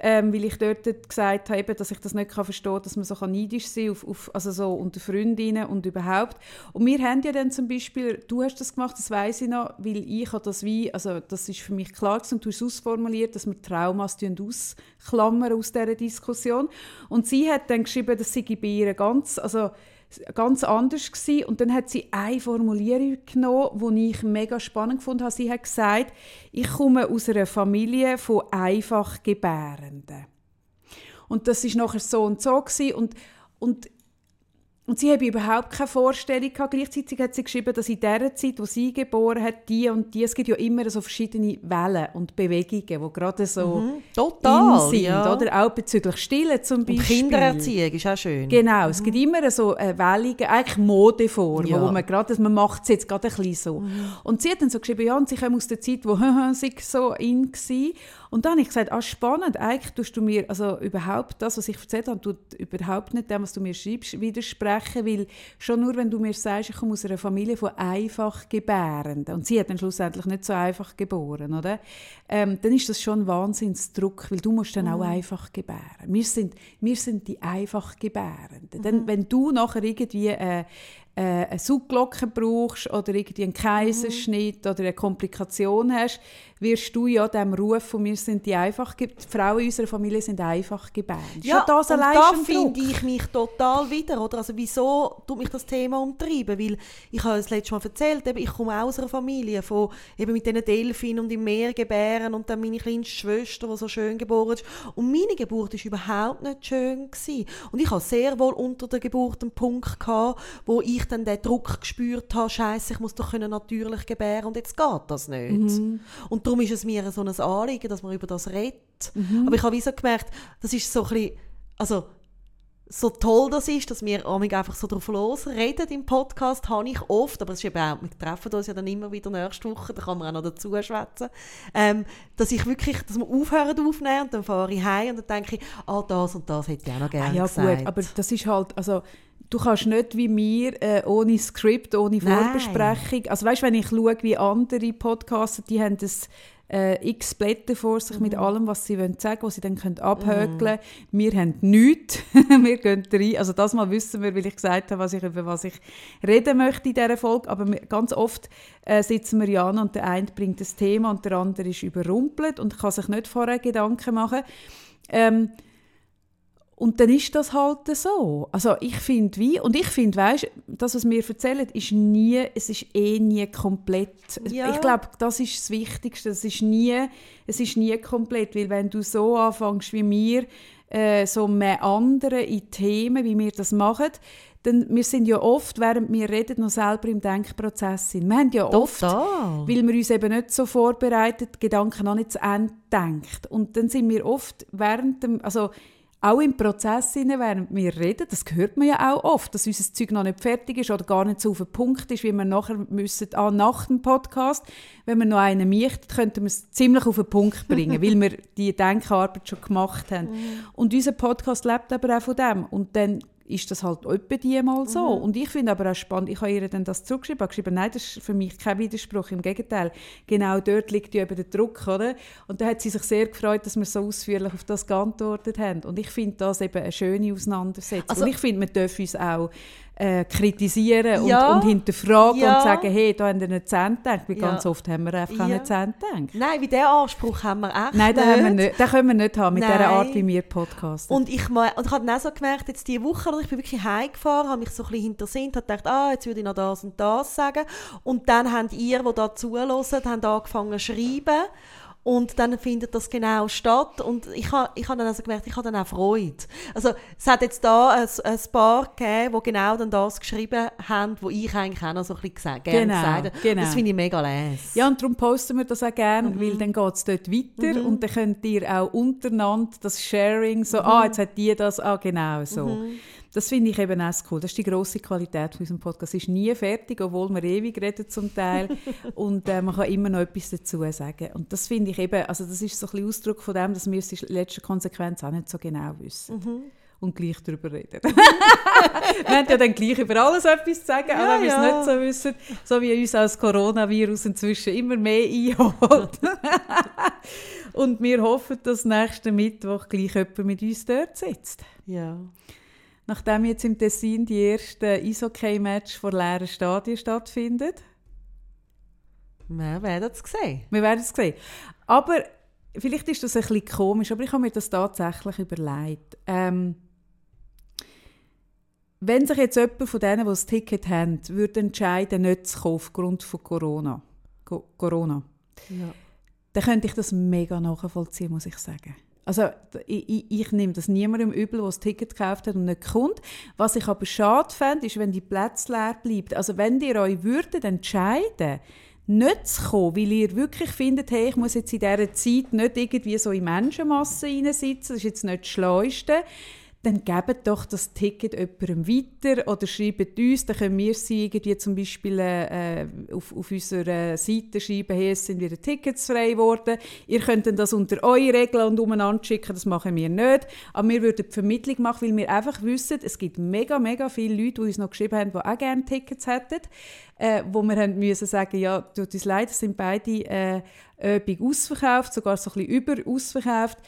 ähm, weil ich dort gesagt habe, dass ich das nicht kann verstehen kann, dass man so neidisch sein kann, auf, auf, also so unter Freundinnen und überhaupt. Und wir haben ja dann zum Beispiel, du hast das gemacht, das weiß ich noch, weil ich habe das wie, also das ist für mich klar und du hast ausformuliert, dass wir Traumas ausklammern aus dieser Diskussion. Und sie hat dann geschrieben, dass sie bei ihr ganz, also ganz anders gewesen. Und dann hat sie eine Formulierung genommen, die ich mega spannend fand. Sie hat gesagt, ich komme aus einer Familie von einfach Gebärenden. Und das ist nachher so und so gewesen. und und und sie habe überhaupt keine Vorstellung gehabt. Gleichzeitig hat sie geschrieben, dass in der Zeit, wo sie geboren hat, die und die, es gibt ja immer so verschiedene Wellen und Bewegungen, die gerade so mhm, total, in sind, ja. oder? Auch bezüglich Stillen zum Beispiel. Und Kindererziehung ist auch schön. Genau, mhm. es gibt immer so eine wellige, eigentlich Modeform, ja. wo man gerade, man macht es jetzt gerade ein bisschen so. Mhm. Und sie hat dann so geschrieben, ja, und sie kommen aus der Zeit, wo sie so in war. Und dann habe ich gesagt, ah, spannend, eigentlich tust du mir, also überhaupt das, was ich erzählt habe, tut überhaupt nicht dem, was du mir schreibst, widersprechen, weil schon nur, wenn du mir sagst, ich komme aus einer Familie von einfach Gebärenden, und sie hat dann schlussendlich nicht so einfach geboren, oder? Ähm, dann ist das schon ein Wahnsinnsdruck, weil du musst dann mhm. auch einfach gebären. Wir sind, wir sind die einfach Gebärenden. Mhm. Denn wenn du nachher irgendwie äh, äh, eine Sauglocke brauchst oder irgendwie einen Kaiserschnitt mhm. oder eine Komplikation hast, wirst du ja dem Ruf von mir sind die einfach, die Frauen in unserer Familie sind einfach gebärt. Ja, das und da finde ich mich total wieder, oder? Also wieso tut mich das Thema umtreiben? Weil ich habe das letzte Mal erzählt, eben, ich komme aus einer Familie von eben mit diesen Delfinen und im Meer gebären und dann meine kleinste Schwester, die so schön geboren ist. Und meine Geburt war überhaupt nicht schön. Gewesen. Und ich hatte sehr wohl unter der Geburt einen Punkt, gehabt, wo ich dann den Druck gespürt habe, Scheiße, ich muss doch natürlich gebären und jetzt geht das nicht. Mhm. Und darum ist es mir so ein Anliegen, dass man über das redet. Mhm. Aber ich habe wie so gemerkt, das ist so ein bisschen, also so toll das ist, dass wir einfach so drauf losreden im Podcast, habe ich oft, aber es ist eben auch, wir treffen uns ja dann immer wieder nächste Woche, da kann man auch noch dazu schwätzen, ähm, dass ich wirklich, dass wir aufhören aufnehmen und dann fahre ich heim und dann denke ich, ah, das und das hätte ich auch noch gerne ah, ja, gesagt. gut, aber das ist halt, also du kannst nicht wie mir äh, ohne Skript, ohne Vorbesprechung, Nein. also weißt, wenn ich schaue, wie andere Podcasts, die haben das äh, x Blätter vor sich mhm. mit allem, was sie wollen sagen, was sie dann können abhökeln können. Mhm. Wir haben nichts. wir gehen rein. Also das mal wissen wir, weil ich gesagt habe, was ich, über was ich reden möchte in dieser Folge. Aber ganz oft äh, sitzen wir ja an und der eine bringt das Thema und der andere ist überrumpelt und kann sich nicht vorher Gedanken machen. Ähm, und dann ist das halt so. Also ich finde wie, und ich finde, weißt, das, was wir erzählen, ist nie, es ist eh nie komplett. Ja. Ich glaube, das ist das Wichtigste. Es ist nie, es ist nie komplett, weil wenn du so anfängst wie wir, äh, so mehr andere in Themen, wie wir das machen, dann wir sind ja oft, während wir reden, noch selber im Denkprozess sind. Wir haben ja Total. oft, weil wir uns eben nicht so vorbereitet, Gedanken noch nicht zu Ende denkt. Und dann sind wir oft während dem, also auch im Prozess, während wir reden, das hört man ja auch oft, dass unser Zeug noch nicht fertig ist oder gar nicht so auf den Punkt ist, wie wir nachher müssen, ah, nach dem Podcast, wenn wir noch einen möchten, könnten wir es ziemlich auf den Punkt bringen, weil wir die Denkarbeit schon gemacht haben. Mhm. Und unser Podcast lebt aber auch von dem. Und dann ist das halt etwa die mal so. Mhm. Und ich finde aber auch spannend, ich habe ihr dann das zurückgeschrieben, habe geschrieben, nein, das ist für mich kein Widerspruch, im Gegenteil. Genau dort liegt ja eben der Druck, oder? Und da hat sie sich sehr gefreut, dass wir so ausführlich auf das geantwortet haben. Und ich finde das eben eine schöne Auseinandersetzung. Also, und ich finde, wir dürfen uns auch äh, kritisieren ja, und, und, hinterfragen ja. und sagen, hey, da haben wir nicht gedacht. Weil ja. ganz oft haben wir einfach nicht Zehn gedacht. Nein, wie diesen Anspruch haben wir echt Nein, nicht. Haben wir nicht, den können wir nicht haben mit Nein. dieser Art, wie wir podcasten. Und ich, und ich habe dann auch so gemerkt, jetzt diese Woche, ich bin wirklich heimgefahren, habe mich so ein bisschen hintersinnt, habe gedacht, ah, jetzt würde ich noch das und das sagen. Und dann haben ihr, die da zuhören, haben angefangen zu schreiben. Und dann findet das genau statt. Und ich habe ich ha dann also gemerkt, ich habe dann auch Freude. Also es hat jetzt da ein, ein Paar gegeben, die genau dann das geschrieben haben, wo ich eigentlich auch noch so ein bisschen gesagt, gerne genau, gesagt habe. Genau. Das finde ich mega les. Ja, und darum posten wir das auch gerne, mhm. weil dann geht es dort weiter mhm. und dann könnt ihr auch untereinander das Sharing, so, mhm. ah, jetzt hat die das, ah, genau so. Das finde ich eben auch cool. Das ist die grosse Qualität von unserem Podcast. Es ist nie fertig, obwohl wir ewig reden zum Teil. und äh, man kann immer noch etwas dazu sagen. Und das finde ich eben, also das ist so ein bisschen Ausdruck von dem, dass wir es in letzter Konsequenz auch nicht so genau wissen. Mhm. und gleich darüber reden. wir haben ja dann gleich über alles etwas zu sagen, Ja, aber wir ja. es nicht so wissen, so wie uns als Coronavirus inzwischen immer mehr einholt. und wir hoffen, dass nächsten Mittwoch gleich jemand mit uns dort sitzt. Ja. Nachdem jetzt im Tessin die ersten Eishockey-Match vor leeren Stadien stattfinden. Wir werden es sehen. Wir werden es sehen. Aber vielleicht ist das ein bisschen komisch, aber ich habe mir das tatsächlich überlegt. Ähm, wenn sich jetzt jemand von denen, die das Ticket haben, würde entscheiden, nicht zu kaufen aufgrund von Corona, Co Corona Ja. dann könnte ich das mega nachvollziehen, muss ich sagen. Also ich, ich, ich nehme das niemandem übel, der das Ticket gekauft hat und nicht kommt. Was ich aber schade fände, ist, wenn die Plätze leer bleiben. Also wenn ihr euch würdet entscheiden, nicht zu kommen, weil ihr wirklich findet, hey, ich muss jetzt in dieser Zeit nicht irgendwie so in Menschenmassen reinsitzen, das ist jetzt nicht das Schlauste, dann gebt doch das Ticket jemandem weiter oder schreibt uns, dann können wir sie irgendwie zum Beispiel äh, auf, auf unserer Seite schreiben, es sind wieder Tickets frei geworden. Ihr könnt dann das unter eure Regeln und umeinander schicken, das machen wir nicht. Aber wir würden die Vermittlung machen, weil wir einfach wissen, es gibt mega, mega viele Leute, die uns noch geschrieben haben, die auch gerne Tickets hätten, äh, wo wir haben müssen sagen, ja, tut uns leid, es sind beide äh, ausverkauft, sogar so ein bisschen über ausverkauft.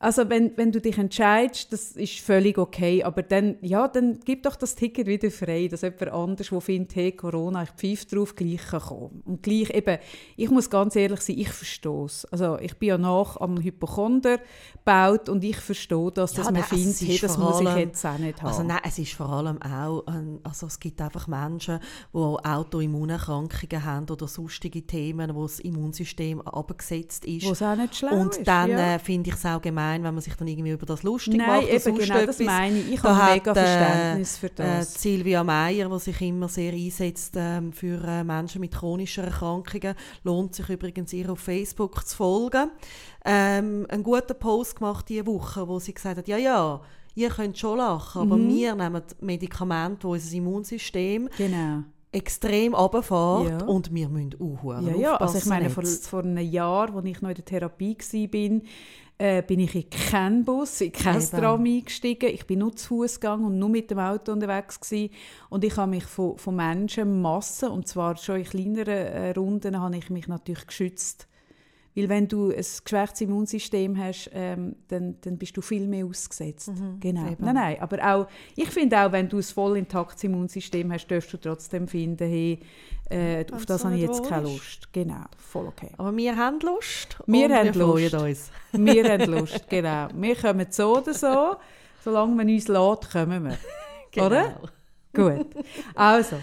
Also wenn, wenn du dich entscheidest, das ist völlig okay, aber dann, ja, dann gib doch das Ticket wieder frei, dass jemand anders, der findet, hey, Corona, ich pfeife drauf, gleich kann kommen. Und gleich eben, ich muss ganz ehrlich sein, ich verstehe es. Also ich bin ja nach am Hypochonder gebaut und ich verstehe das, dass Ja, man nein, findet, ist hey, das muss ich allem- jetzt auch nicht haben. Also nein, es ist vor allem auch, ähm, also es gibt einfach Menschen, die Autoimmunerkrankungen haben oder sonstige Themen, wo das Immunsystem abgesetzt ist. Wo es auch nicht schlau Und dann ja. äh, finde ich es auch gemein, wenn man sich dann irgendwie über das lustig Nein, macht. eben sonst genau das etwas. meine ich. Ich Da habe hat, mega äh, Verständnis für Äh, das. Silvia Meyer, die sich immer sehr einsetzt ähm, für äh, Menschen mit chronischen Erkrankungen, lohnt sich übrigens ihr auf Facebook zu folgen. Ähm, einen guten Post gemacht diese Woche, wo sie gesagt hat, ja, ja, ihr könnt schon lachen, aber Mhm. wir nehmen Medikamente, die unser Immunsystem genau. extrem runterfährt Ja. und wir müssen auch Ja, ja, also ich meine, vor, vor einem Jahr, als ich noch in der Therapie war, äh, bin ich in keinen Bus, in kein Eben. Tram eingestiegen. Ich bin nur zu Fuß gegangen und nur mit dem Auto unterwegs gewesen. Und ich habe mich von, von Menschenmassen, und zwar schon in kleineren äh, Runden, habe ich mich natürlich geschützt. Weil wenn du ein geschwächtes Immunsystem hast, ähm, dann, dann bist du viel mehr ausgesetzt. genau. eben. Nein, nein, aber auch, ich finde auch, wenn du ein voll intaktes Immunsystem hast, darfst du trotzdem finden, hey, äh, auf das so habe ich jetzt keine. Lust. Genau, voll okay. Aber wir haben Lust Wir haben wir Lust. uns. Wir haben Lust, genau. Wir kommen so oder so. Solange man uns lässt, kommen wir. Oder? Gut. Also,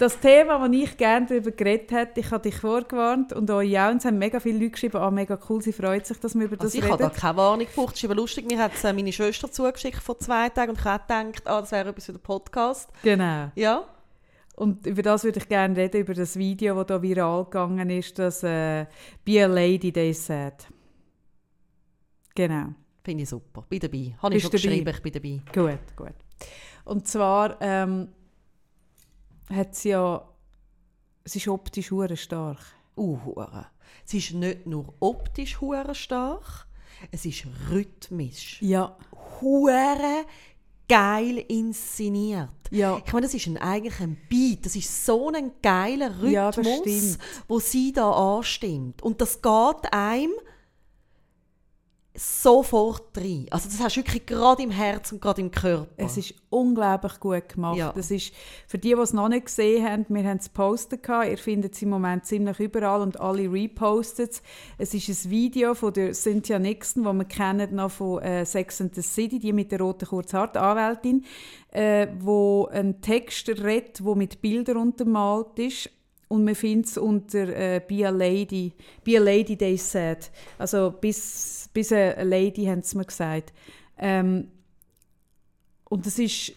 das Thema, das ich gerne darüber geredet hätte, ich habe dich vorgewarnt und euch auch. Und es haben mega viele Leute geschrieben, ah, mega cool, sie freut sich, dass wir über das Also ich habe reden. da keine Warnung gebraucht. Es ist aber lustig, mir hat es äh, meine Schwester zugeschickt vor zwei Tagen und ich habe gedacht, ah, das wäre etwas für den Podcast. Genau. Ja, Und über das würde ich gerne reden, über das Video, das da viral gegangen ist, das äh, «Be a Lady, they said». Genau. finde ich super. Bin dabei. Habe ich Bist schon dabei? geschrieben, ich bin dabei. Gut, gut. Und zwar ähm, hat sie ja, sie ist optisch hure stark. Uh, hure. Es ist nicht nur optisch hure stark, es ist rhythmisch. Ja, Hure geil inszeniert. ja, Ich meine, das ist ein, eigentlich ein Beat, das ist so ein geiler Rhythmus, Ja, wo sie da anstimmt. Und das geht einem sofort rein. Also das hast du wirklich gerade im Herz und gerade im Körper. es ist unglaublich gut gemacht. Ja. Das ist, für die, die es noch nicht gesehen haben, wir haben es gepostet, ihr findet es im Moment ziemlich überall und alle repostet es. Es ist ein Video von der Cynthia Nixon, die wir kennen noch von äh, Sex and the City, die mit der roten Kurzhaar, die Anwältin, äh, wo einen Text redet, der mit Bildern untermalt ist. Und man findet es unter äh, «Be a Lady», «Be a Lady, they said». Also bis, bis a Lady, haben sie mir gesagt. Ähm, und es ist,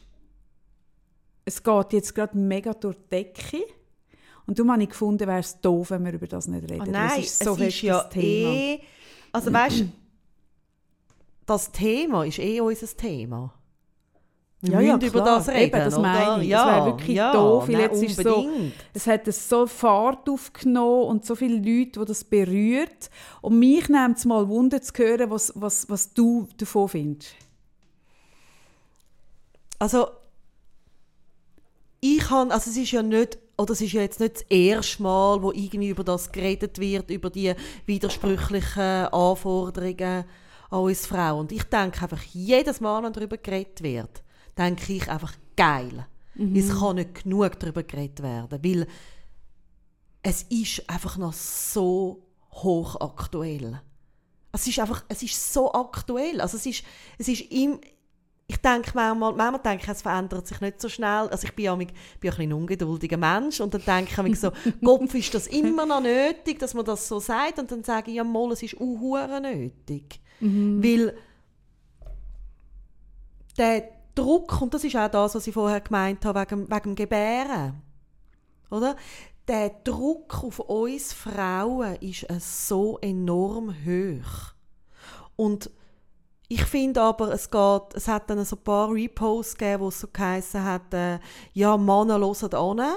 es geht jetzt gerade mega durch die Decke. Und darum habe ich gefunden, wäre es doof, wenn wir über das nicht reden. Ah, nein, das ist so es ist ja Thema. eh... Also weißt du, das Thema ist eh unser Thema. Wir Ja, ja, über das reden, Eben, das meine ich. Es Ja, wäre wirklich ja, doof, nein, jetzt ist so-. Es hat es so Fahrt aufgenommen und so viele Leute, die das berührt. Und mich nimmt es mal Wunder zu hören, was, was, was du davon findest. Also, ich habe, also es ist ja nicht, oder es ist ja jetzt nicht das erste Mal, wo irgendwie über das geredet wird, über die widersprüchlichen Anforderungen an uns Frauen. Und ich denke einfach, jedes Mal, wenn darüber geredet wird, denke ich einfach, geil. Mhm. Es kann nicht genug darüber geredet werden, weil es ist einfach noch so hochaktuell. Es ist einfach, es ist so aktuell. Also es ist, es ist im, ich denke manchmal, manchmal denke ich, es verändert sich nicht so schnell. Also ich bin ja bin ein, ein ungeduldiger Mensch und dann denke ich so, Kopf ist das immer noch nötig, dass man das so sagt und dann sage ich, ja mal, es ist auch nötig. Mhm. Weil der Druck, und das ist auch das, was ich vorher gemeint habe, wegen, wegen Gebären, oder? Der Druck auf uns Frauen ist so enorm hoch. Und ich finde aber, es geht, es hat dann so ein paar Reposts gegeben, wo es so geheißen hat, äh, ja, Männer hören an.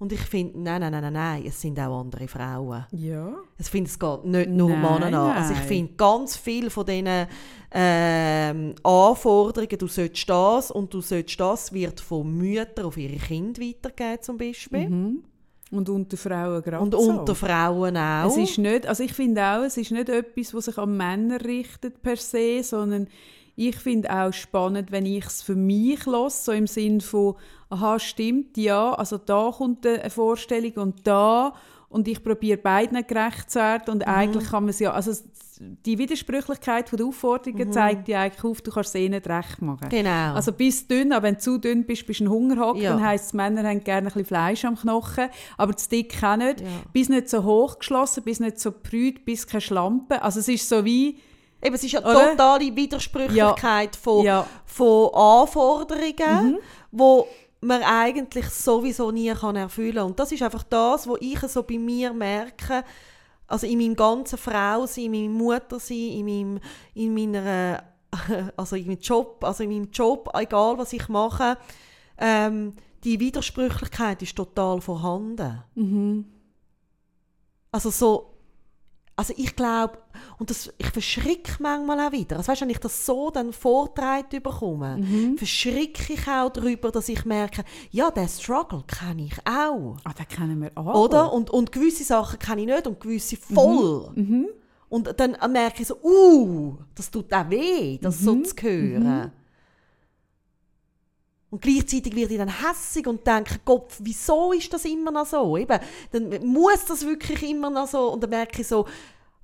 Und ich finde, nein, nein, nein, nein, es sind auch andere Frauen. Ja. Ich finde, es geht nicht nur nein, Männer an. Also ich finde, ganz viele von diesen ähm, Anforderungen, du sollst das und du sollst das, wird von Müttern auf ihre Kinder weitergegeben zum Beispiel. Mhm. Und unter Frauen gerade Und unter Frauen auch. Es ist nicht, also ich finde auch, es ist nicht etwas, was sich an Männer richtet per se, sondern ich finde auch spannend, wenn ich es für mich los, so im Sinn von, aha, stimmt, ja, also da kommt eine Vorstellung und da und ich probiere beiden gerecht zu werden und mhm. eigentlich kann man es ja, also die Widersprüchlichkeit der Aufforderungen mhm. zeigt dir eigentlich auf, du kannst es eh nicht recht machen. Genau. Also bist dünn, aber wenn du zu dünn bist, bist du ein Hungerhock, ja. dann heisst es, Männer haben gerne ein bisschen Fleisch am Knochen, aber zu dick auch nicht. Ja. Bist nicht so hochgeschlossen, bist nicht so prüd, bist keine Schlampe. Also es ist so wie... Eben, es ist ja oder? totale Widersprüchlichkeit ja. Von, von Anforderungen, mhm. wo man eigentlich sowieso nie kann erfüllen kann. Und das ist einfach das, was ich so bei mir merke, also in meinem ganzen Frausein, in meinem Muttersein, in, meinem, in meiner, also in meinem Job, also in meinem Job, egal was ich mache, ähm, die Widersprüchlichkeit ist total vorhanden. Mhm. Also so, also ich glaube, und das, ich verschrecke manchmal auch wieder. Also weißt, wenn ich das so dann vortreibt bekomme, mhm. verschrecke ich auch darüber, dass ich merke, ja, den Struggle kenne ich auch. Ah, den kennen wir auch. Oder? Und, und gewisse Sachen kenne ich nicht und gewisse voll. Mhm. Mhm. Und dann merke ich so, uh, das tut auch weh, das so mhm. zu hören. Und gleichzeitig werde ich dann hässig und denke, Gott, wieso ist das immer noch so? Eben, dann muss das wirklich immer noch so. Und dann merke ich so,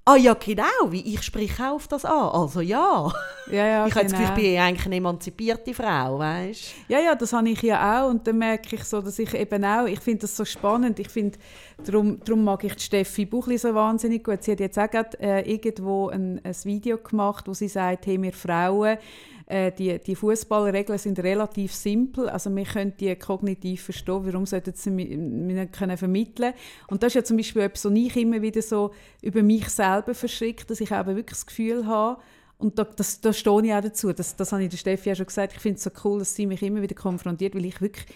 Ah ja, genau, wie ich spreche auf das an. Also ja. ja, ja ich habe genau. das Gefühl, ich bin eigentlich eine emanzipierte Frau, weißt? Ja, ja, das habe ich ja auch und dann merke ich so, dass ich eben auch, ich finde das so spannend, ich finde, darum, darum mag ich Steffi Buchli so wahnsinnig gut. Sie hat jetzt auch gerade, äh, irgendwo ein, ein Video gemacht, wo sie sagt, hey, wir Frauen, äh, die, die Fußballregeln sind relativ simpel, also wir können die kognitiv verstehen, warum sollten sie nicht können vermitteln. Und das ist ja zum Beispiel etwas, was ich immer wieder so über mich selber verschicke, dass ich eben wirklich das Gefühl habe, und da, das, da stehe ich auch dazu, das, das habe ich der Steffi ja schon gesagt, ich finde es so cool, dass sie mich immer wieder konfrontiert, weil ich wirklich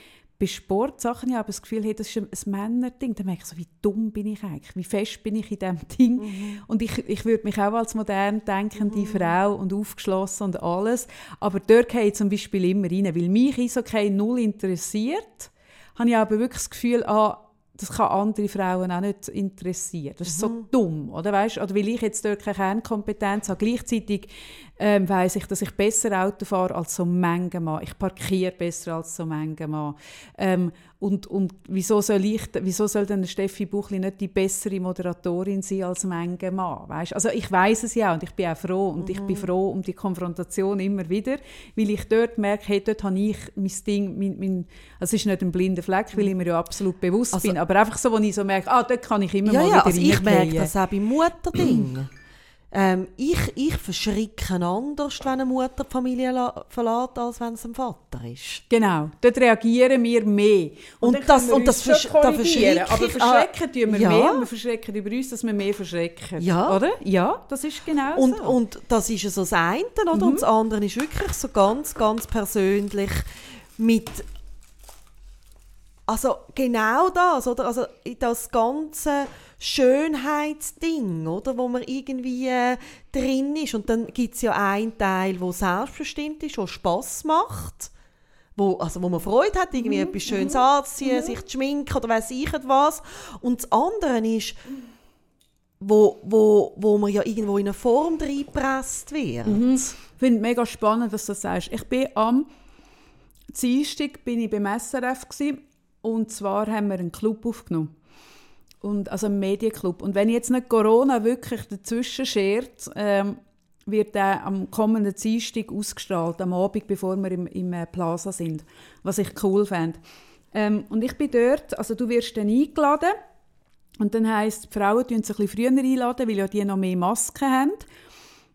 bei Sportsachen ich habe das Gefühl, hey, das ist ein Männerding. Dann merke ich so, wie dumm bin ich eigentlich, wie fest bin ich in diesem Ding. Mhm. Und ich, ich würde mich auch als modern denkende mhm. Frau und aufgeschlossen und alles. Aber dort gehe ich zum Beispiel immer rein, weil mich Eishockey null interessiert, habe ich aber wirklich das Gefühl, ah, das kann andere Frauen auch nicht interessieren. Das ist mhm. so dumm, oder weißt? Oder weil ich jetzt dort keine Kernkompetenz habe, gleichzeitig ähm, weiß ich, dass ich besser Auto fahre als so manche Mann. Ich parkiere besser als so manche Mann. Ähm, und, und wieso soll ich, wieso soll denn Steffi Buchli nicht die bessere Moderatorin sein als manche Mann? Weißt? Also ich weiß es ja und ich bin auch froh und mhm. ich bin mhm. froh um die Konfrontation immer wieder, weil ich dort merke, hey, dort habe ich mein Ding, mein, mein, also es ist nicht ein blinder Fleck, weil ich mir ja absolut bewusst also, bin, aber einfach so, wo ich so merke, ah, dort kann ich immer ja, mal ja, wieder also ich merke das auch beim Mutterding. Ähm, ich, ich verschrecke anders, wenn eine Mutter die Familie verlässt, als wenn es ein Vater ist. Genau, dort reagieren wir mehr. Und, und das, und das versch da verschrecke Aber verschrecken ah, tun wir ja. mehr. Wir verschrecken über uns, dass wir mehr verschrecken. Ja. Oder? Ja, das ist genau und, so. Und das ist so das eine, oder? Mhm. Und das andere ist wirklich so ganz, ganz persönlich mit also genau das, oder? Also das ganze Schönheitsding, oder? Wo man irgendwie äh, drin ist. Und dann gibt es ja einen Teil, wo selbstbestimmt ist, wo Spass macht. wo, also wo man Freude hat, irgendwie Mhm. etwas Schönes anzuziehen, sich zu schminken oder weiss ich was. Und das andere ist, wo, wo, wo man ja irgendwo in eine Form reingepresst wird. Ich finde es mega spannend, dass du das sagst. Ich bin am Dienstag bin ich beim SRF gewesen, und zwar haben wir einen Club aufgenommen. Und, also einen Medienclub. Und wenn jetzt nicht Corona wirklich dazwischen schert, ähm, wird der am kommenden Dienstag ausgestrahlt, am Abend, bevor wir im, im äh, Plaza sind. Was ich cool fände. Ähm, und ich bin dort, also du wirst dann eingeladen. Und dann heisst, die Frauen tun sich ein bisschen früher einladen, weil ja die noch mehr Masken haben.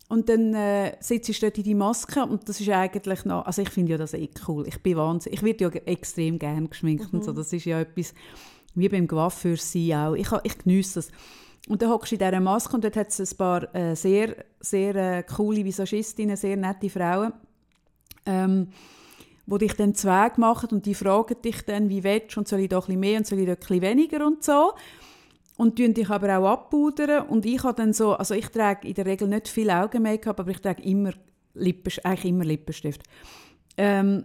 Und dann äh, sitzt du dort in die Maske und das ist eigentlich noch, also ich finde ja das eh cool. Ich bin wahnsinnig, ich werde ja extrem gerne geschminkt und so. Das ist ja etwas, wie beim Coiffeur sein auch. Ich, ich genieße das. Und dann hockst du in dieser Maske und dort hat es ein paar äh, sehr, sehr äh, coole Visagistinnen, sehr nette Frauen, ähm, wo dich dann Zweig machen und die fragen dich dann, wie willst du und soll ich da ein bisschen mehr und soll ich da ein bisschen weniger und so. Und tun dich aber auch abpudern. Und ich habe dann so, also ich trage in der Regel nicht viel Augen-Make-up, aber ich trage immer Lippen, eigentlich immer Lippenstift. Ähm,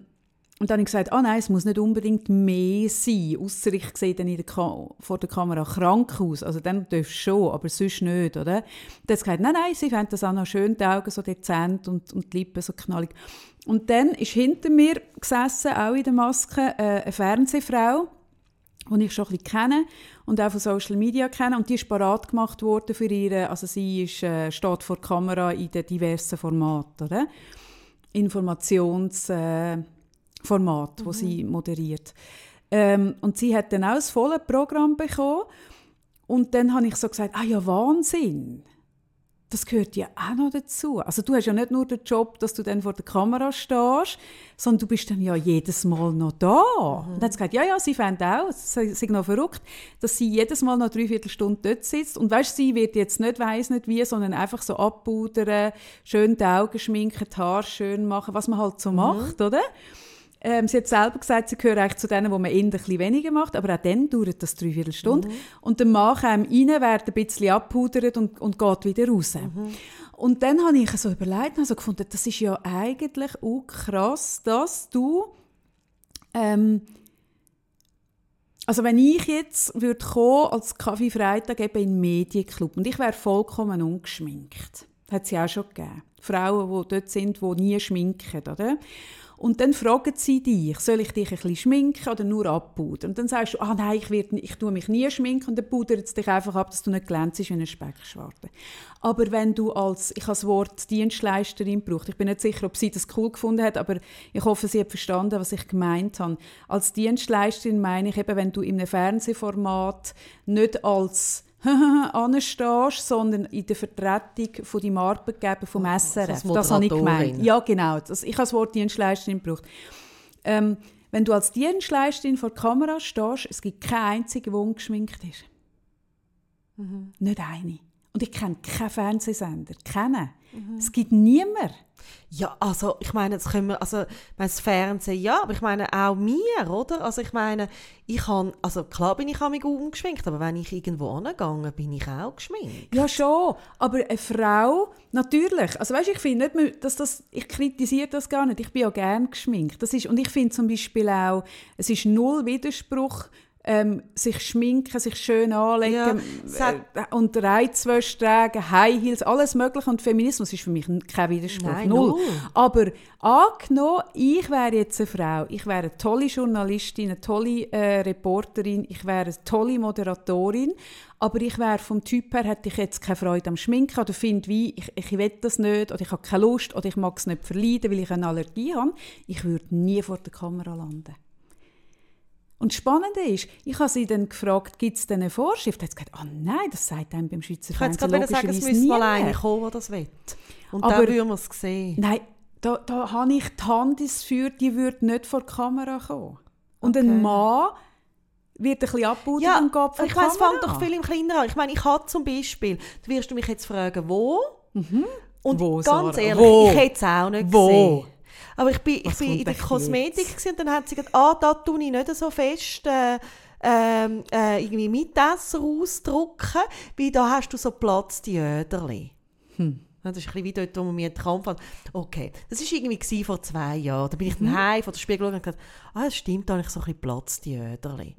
und dann habe ich gesagt, ah nein, es muss nicht unbedingt mehr sein, außer ich sehe dann der vor der Kamera krank aus. Also dann darfst du schon, aber sonst nicht, oder? Dann hat sie gesagt, nein, nein, sie fände das auch noch schön, die Augen so dezent und, und die Lippen so knallig. Und dann ist hinter mir gesessen, auch in der Maske, äh, eine Fernsehfrau, die ich schon ein bisschen kenne und auch von Social Media kenne. Und die ist parat gemacht worden für ihre, also sie ist, äh, steht vor der Kamera in den diversen Formaten, oder? Informationsformat, äh, Format, wo sie moderiert. Ähm, und sie hat dann auch das volle Programm bekommen. Und dann habe ich so gesagt, ah ja, Wahnsinn. Das gehört ja auch noch dazu. Also du hast ja nicht nur den Job, dass du dann vor der Kamera stehst, sondern du bist dann ja jedes Mal noch da. Und dann hat sie gesagt, ja, ja, sie fände auch, sei sei noch verrückt, dass sie jedes Mal noch dreiviertel Stunde dort sitzt. Und weißt, sie wird jetzt nicht weiss nicht wie, sondern einfach so abpudern, schön die Augen schminken, die Haare schön machen, was man halt so macht, oder? Ähm, sie hat selber gesagt, sie gehört eigentlich zu denen, wo man eher ein bisschen weniger macht, aber auch dann dauert das dreiviertel Stunde. Und der Mann kommt rein, wird ein bisschen abpudert und, und geht wieder raus. Und dann habe ich so überlegt und so gefunden, das ist ja eigentlich auch krass, dass du ähm, also wenn ich jetzt würde kommen als Kaffee Freitag eben in den Medienclub und ich wäre vollkommen ungeschminkt, hat es ja auch schon gegeben. Frauen, die dort sind, die nie schminken, oder? Und dann fragen sie dich, soll ich dich ein bisschen schminken oder nur abpudern? Und dann sagst du, ah nein, ich, werde, ich tue mich nie schminken und dann pudert es dich einfach ab, dass du nicht glänzst wie eine Speckschwarte. Aber wenn du als, ich habe das Wort Dienstleisterin gebraucht, ich bin nicht sicher, ob sie das cool gefunden hat, aber ich hoffe, sie hat verstanden, was ich gemeint habe. Als Dienstleisterin meine ich eben, wenn du in einem Fernsehformat nicht als anstehst, sondern in der Vertretung von deinem Arbeitgeber vom SRF. als das habe ich gemeint. Ja, genau. Das, ich habe das Wort Dienstleisterin gebraucht. Ähm, wenn du als Dienstleisterin vor der Kamera stehst, es gibt keine einzige, die ungeschminkt ist. Nicht eine. Und ich kenne keinen Fernsehsender. Keinen. Es gibt niemanden. Ja, also ich meine, das können wir, also das Fernsehen, ja, aber ich meine auch mir, oder? Also ich meine, ich kann, also klar bin ich auch mich umgeschminkt, aber wenn ich irgendwo angegangen bin ich auch geschminkt. Ja, schon. Aber eine Frau, natürlich. Also weißt, ich finde nicht, dass das, ich kritisiere das gar nicht. Ich bin ja gerne geschminkt. Das ist, und ich finde zum Beispiel auch, es ist null Widerspruch, ähm, sich schminken, sich schön anlegen Ja, äh, und Reizwäsche tragen, High Heels, alles mögliche. Und Feminismus ist für mich kein Widerspruch. Nein, null. null. Aber angenommen, ich wäre jetzt eine Frau, ich wäre eine tolle Journalistin, eine tolle äh, Reporterin, ich wäre eine tolle Moderatorin, aber ich wäre vom Typ her, hätte ich jetzt keine Freude am Schminken oder finde wie, ich, ich will das nicht oder ich habe keine Lust oder ich mag es nicht verleiden, weil ich eine Allergie habe, ich würde nie vor der Kamera landen. Und das Spannende ist, ich habe sie dann gefragt, gibt es denn eine Vorschrift? Da hat sie gesagt, ah nein, das sagt einem beim Schweizer Ich könnte Fernsehen jetzt gerade sagen, es müsste mal einer kommen, der das will. Und Aber- dann würden wir es sehen. Nein, da, da habe ich die Hand ins Feuer, die würde nicht vor die Kamera kommen. Und Okay. ein Mann wird ein bisschen abgebaut Ja, und geht vor ich meine, es Kamera. fängt doch viel im Kleinen an. Ich meine, ich habe zum Beispiel, du wirst du mich jetzt fragen, wo? Und Wo, ganz Sarah? ehrlich, Wo? ich hätte es auch nicht Wo? gesehen. Aber ich bin, ich bin in der Kosmetik jetzt? und dann hat sie gesagt, ah, da tue ich nicht so fest äh, ähm, äh, irgendwie Mitesser ausdrucken, weil da hast du so Platz, die Öderli. Das ist ein bisschen wie dort, wo man mir Kampf hat. Okay, das war irgendwie vor zwei Jahren. Da bin ich dann heim vor der Spiegel und gesagt, ah, das stimmt, da habe ich so ein bisschen Platzdiöderli.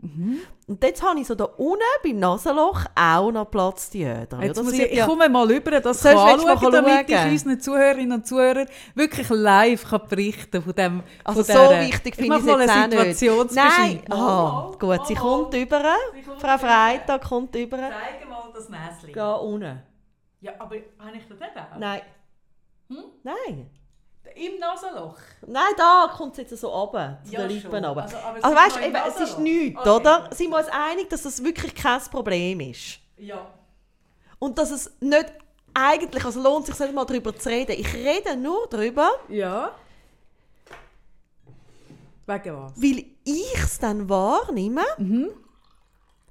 Und jetzt habe ich so da unten beim Nasenloch auch noch Platzdiöderli. Jetzt Das muss wird ich, ich ja- komme mal rüber, das kann jetzt anschauen, damit ich unseren Zuhörerinnen und Zuhörern wirklich live kann berichten von dem Also von so dieser- wichtig Ich finde ich es jetzt eine. Situationsbeschreibung. Nein, aha, gut, sie kommt über. Frau Freitag kommt über. Zeige mal das Näschen. Da unten. Ja, aber habe ich das nicht auch? Nein. Hm? Nein. Im Nasenloch? Nein, da kommt es jetzt so runter, zu Ja, den. Lippen runter. Also, aber Also, weißt eben, es ist nichts, Okay. oder? Sind wir uns einig, dass das wirklich kein Problem ist? Ja. Und dass es nicht eigentlich, also lohnt sich nicht mal darüber zu reden. Ich rede nur darüber, Ja. Wegen was? weil ich es dann wahrnehme, Mhm.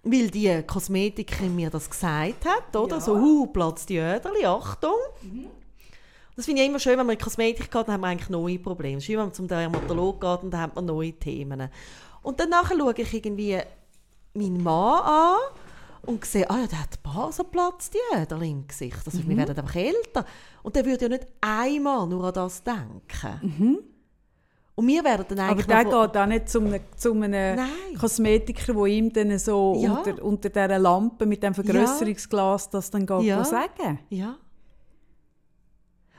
Weil die Kosmetikerin mir das gesagt hat, oder? Ja. So, hu, Platz die Öderli, Achtung. Mhm. Das finde ich immer schön, wenn man in Kosmetik geht, dann haben wir eigentlich neue Probleme. Wie wenn man zum Dermatolog geht und dann hat man neue Themen. Und dann nachher schaue ich irgendwie meinen Mann an und sehe, ah ja, der hat ein paar so Platz die Öderli im Gesicht. Also Mhm. wir werden einfach älter. Und der würde ja nicht einmal nur an das denken. Und wir werden dann Mhm. Aber eigentlich der geht auch nicht zu einem, zu einem Nein. Kosmetiker, der ihm dann so Ja. unter, unter dieser Lampe mit dem Vergrößerungsglas das dann geht Ja. sagen. Ja.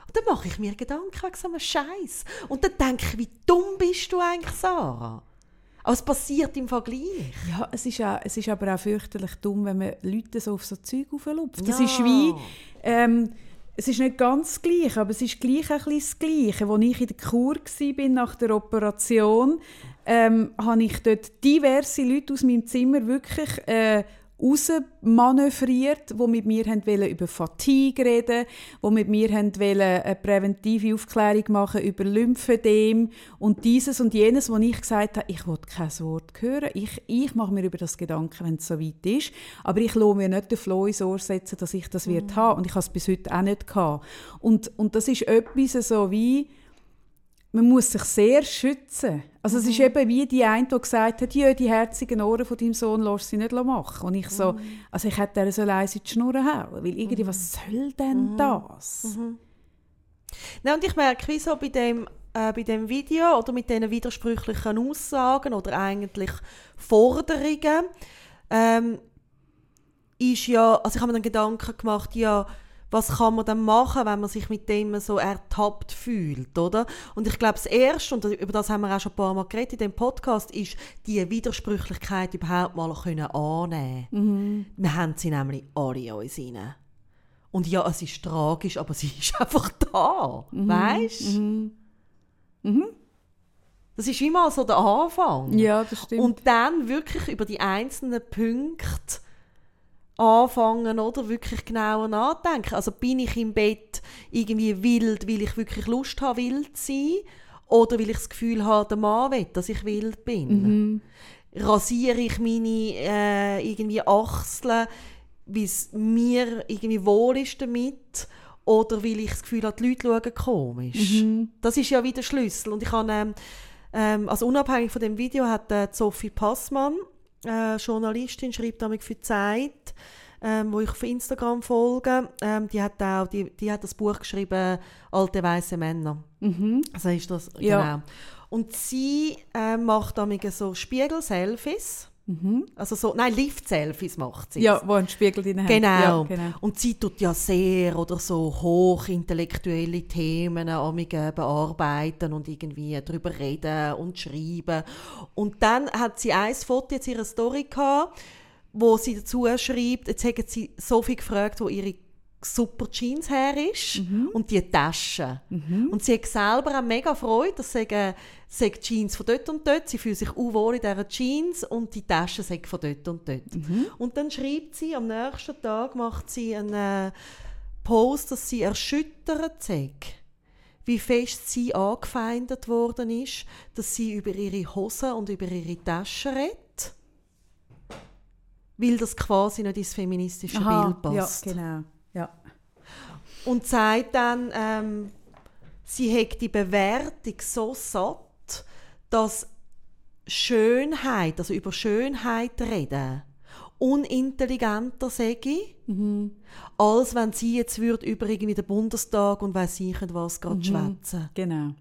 Und dann mache ich mir Gedanken wegen so einem Scheiß. Und dann denke ich, wie dumm bist du eigentlich, Sarah? Aber es passiert im Vergleich. Ja, es ist, auch, es ist aber auch fürchterlich dumm, wenn man Leute so auf so Zeug auflupft. Das Ja. ist wie, ähm, es ist nicht ganz das Gleiche, aber es ist gleich ein bisschen das Gleiche. Als ich in der Kur war nach der Operation, ähm, habe ich dort diverse Leute aus meinem Zimmer wirklich äh, rausmanövriert, die mit mir wollen über Fatigue reden die mit mir wollen eine präventive Aufklärung machen über Lymphödem und dieses und jenes, wo ich gesagt habe, ich will kein Wort hören. Ich, ich mache mir über das Gedanken, wenn es so weit ist. Aber ich lasse mir nicht den Floh ins Ohr setzen, dass ich das wird haben. Und ich habe es bis heute auch nicht gehabt. Und, und das ist etwas so wie, man muss sich sehr schützen. Also es ist eben wie die eine, die gesagt hat, ja, die herzigen Ohren von deinem Sohn lässt sie nicht machen. Und ich so, also ich hätte der so leise die Schnur hauen, weil irgendwie, was soll denn das? Nein, und ich merke, wie so bei dem, äh, bei dem Video oder mit diesen widersprüchlichen Aussagen oder eigentlich Forderungen, ähm, ist ja, also ich habe mir dann Gedanken gemacht, ja, was kann man dann machen, wenn man sich mit dem so ertappt fühlt, oder? Und ich glaube, das Erste, und über das haben wir auch schon ein paar Mal geredet in dem Podcast, ist, die Widersprüchlichkeit überhaupt mal können annehmen Wir haben sie nämlich alle in uns rein. Und ja, es ist tragisch, aber sie ist einfach da. Weißt du? Das ist immer so der Anfang. Ja, das stimmt. Und dann wirklich über die einzelnen Punkte anfangen oder wirklich genauer nachdenken. Also bin ich im Bett irgendwie wild, weil ich wirklich Lust habe, wild zu sein? Oder weil ich das Gefühl habe, der Mann will, dass ich wild bin? Rasiere ich meine äh, irgendwie Achseln, wie es mir irgendwie wohl ist damit? Oder weil ich das Gefühl habe, die Leute schauen komisch? Das ist ja wieder der Schlüssel. Und ich habe, ähm, ähm, also unabhängig von dem Video hat äh, Sophie Passmann, äh, Journalistin, schreibt damit für die Zeit, ähm, wo ich auf Instagram folge, ähm, die hat auch die, die hat das Buch geschrieben «Alte weiße Männer». Also ist das, Ja. genau. Und sie äh, macht damit so Spiegel-Selfies. Also so, nein, Lift-Selfies macht sie. ja, wo ein Spiegel drin. Genau. Ja, genau. Und sie tut ja sehr oder so hochintellektuelle Themen amige bearbeiten und irgendwie darüber reden und schreiben. Und dann hat sie ein Foto jetzt ihrer Story gehabt, wo sie dazu schreibt, jetzt haben sie Sophie gefragt, wo ihre super Jeans her ist und die Tasche. Und sie hat selber auch mega Freude, dass sie sagen, sie Jeans von dort und dort, sie fühlt sich auch wohl in dieser Jeans und die Tasche sagt von dort und dort. Und dann schreibt sie, am nächsten Tag macht sie einen äh, Post, dass sie erschüttert sei, wie fest sie angefeindet worden ist, dass sie über ihre Hosen und über ihre Taschen redet, weil das quasi nicht ins feministische Aha, Bild passt. Ja, genau. Ja. Und sagt dann, ähm, sie hat die Bewertung so satt, dass Schönheit, also über Schönheit reden unintelligenter sei, als wenn sie jetzt würde über irgendwie den Bundestag und weiss ich nicht was gerade schwätzen. Genau.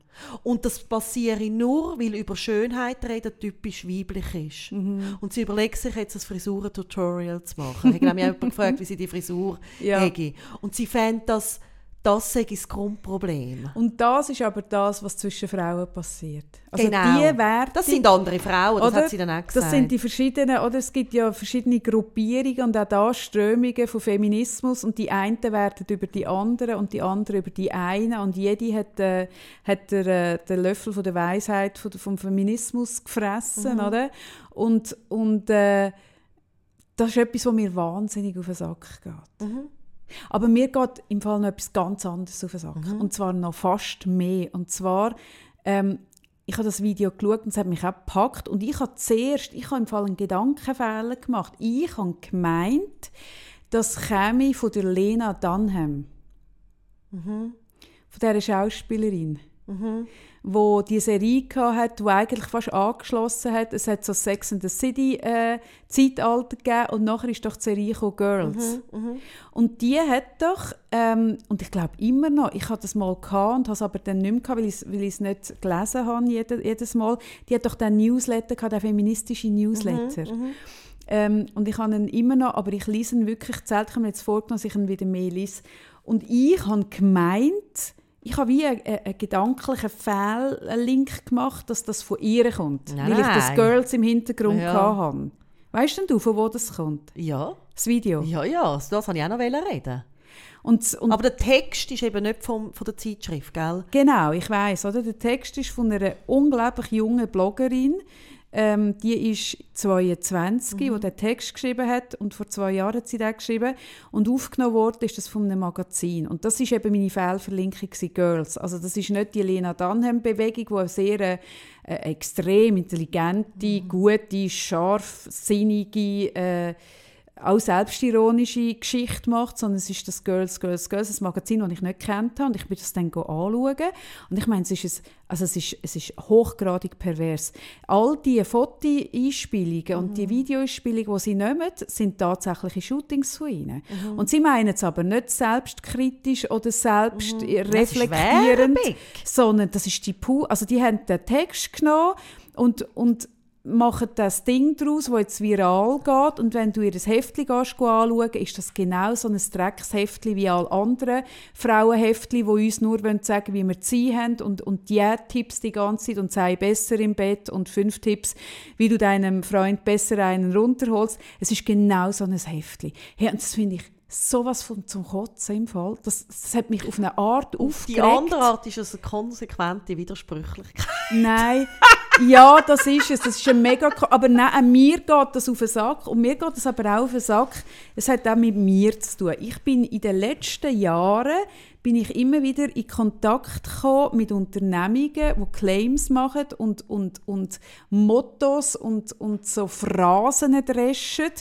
Und das passiere nur, weil über Schönheit reden typisch weiblich ist. Und sie überlegt sich jetzt ein Frisuren-Tutorial zu machen. Ich habe mich jemand gefragt, wie sie die Frisur Ja. hätte. Und sie fände das, das sei das Grundproblem. Und das ist aber das, was zwischen Frauen passiert. Also Genau. die Werte, Das sind andere Frauen, das oder? hat sie dann auch gesagt. Das sind die verschiedenen, oder es gibt ja verschiedene Gruppierungen und auch da Strömungen von Feminismus und die einen werden über die anderen und die anderen über die einen und jede hat, äh, hat der, äh, den Löffel von der Weisheit von, vom Feminismus gefressen, oder? Und, und äh, das ist etwas, was mir wahnsinnig auf den Sack geht. Aber mir geht im Fall noch etwas ganz anderes auf den Sack. Und zwar noch fast mehr. Und zwar, ähm, ich habe das Video geschaut und es hat mich auch gepackt. Und ich habe zuerst, ich habe im Fall einen Gedankenfehler gemacht. Ich habe gemeint, das käme von der Lena Dunham. Von dieser Schauspielerin. Wo die Serie hat, die eigentlich fast angeschlossen hat. Es hat so Sex and the City äh, Zeitalter gegeben und nachher ist doch die Serie gekommen, Girls. Und die hat doch, ähm, und ich glaube immer noch, ich hatte das mal gehabt und habe es aber dann nicht mehr gehabt, weil ich es- nicht gelesen habe jede, jedes Mal. Die hat doch den Newsletter gehabt, den feministischen Newsletter. Ähm, und ich habe ihn immer noch, aber ich lese ihn wirklich selten. Ich habe mir jetzt vorgenommen, dass ich ihn wieder mehr lese. Und ich habe gemeint, ich habe wie einen, einen gedanklichen Fehllink gemacht, dass das von ihr kommt. Nein, weil ich das. Girls im Hintergrund Ja. hatte. Weißt denn du, von wo das kommt? ja, Das Video. ja, ja, das wollte ich auch noch reden. Und, und Aber der Text ist eben nicht vom, von der Zeitschrift, gell? Genau, ich weiß, oder? Der Text ist von einer unglaublich jungen Bloggerin. Ähm, die ist 22, die den Text geschrieben hat und vor zwei Jahren hat sie den geschrieben. Und aufgenommen wurde ist das von einem Magazin. Und das ist eben meine Fehlverlinkung Girls. Also das ist nicht die Lena Dunham Bewegung, die eine sehr äh, extrem intelligente, gute, scharfsinnige äh, auch selbstironische Geschichte macht, sondern es ist das Girls, Girls, Girls, ein Magazin, das ich nicht kennt habe. Und ich bin das dann anschauen. Und ich meine, es ist, ein, also es ist, es ist hochgradig pervers. All diese Foto-Einspielungen und die Video-Einspielungen, die sie nehmen, sind tatsächliche Shootings von ihnen. Und sie meinen es aber nicht selbstkritisch oder selbst reflektierend, Werbung. sondern das ist die Pu also die haben den Text genommen und, und machen das Ding daraus, das jetzt viral geht. Und wenn du ihr das gehst, anschauen, ist das genau so ein Drecksheftchen wie alle anderen Frauenheftchen, die uns nur wollen sagen wie wir sein haben und, und Diät-Tipps die ganze Zeit und sei besser im Bett und fünf Tipps, wie du deinem Freund besser einen runterholst. Es ist genau so ein Heftchen. Hey, und das finde ich sowas von zum Kotzen im Fall. Das, das hat mich auf eine Art aufgeregt. Die andere Art ist also eine konsequente Widersprüchlichkeit. Nein, ja, das ist es. Das ist ein mega... Aber nein, mir geht das auf den Sack. Und mir geht das aber auch auf den Sack. Es hat auch mit mir zu tun. Ich bin in den letzten Jahren bin ich immer wieder in Kontakt gekommen mit Unternehmungen, die Claims machen und, und, und Mottos und, und so Phrasen dreschen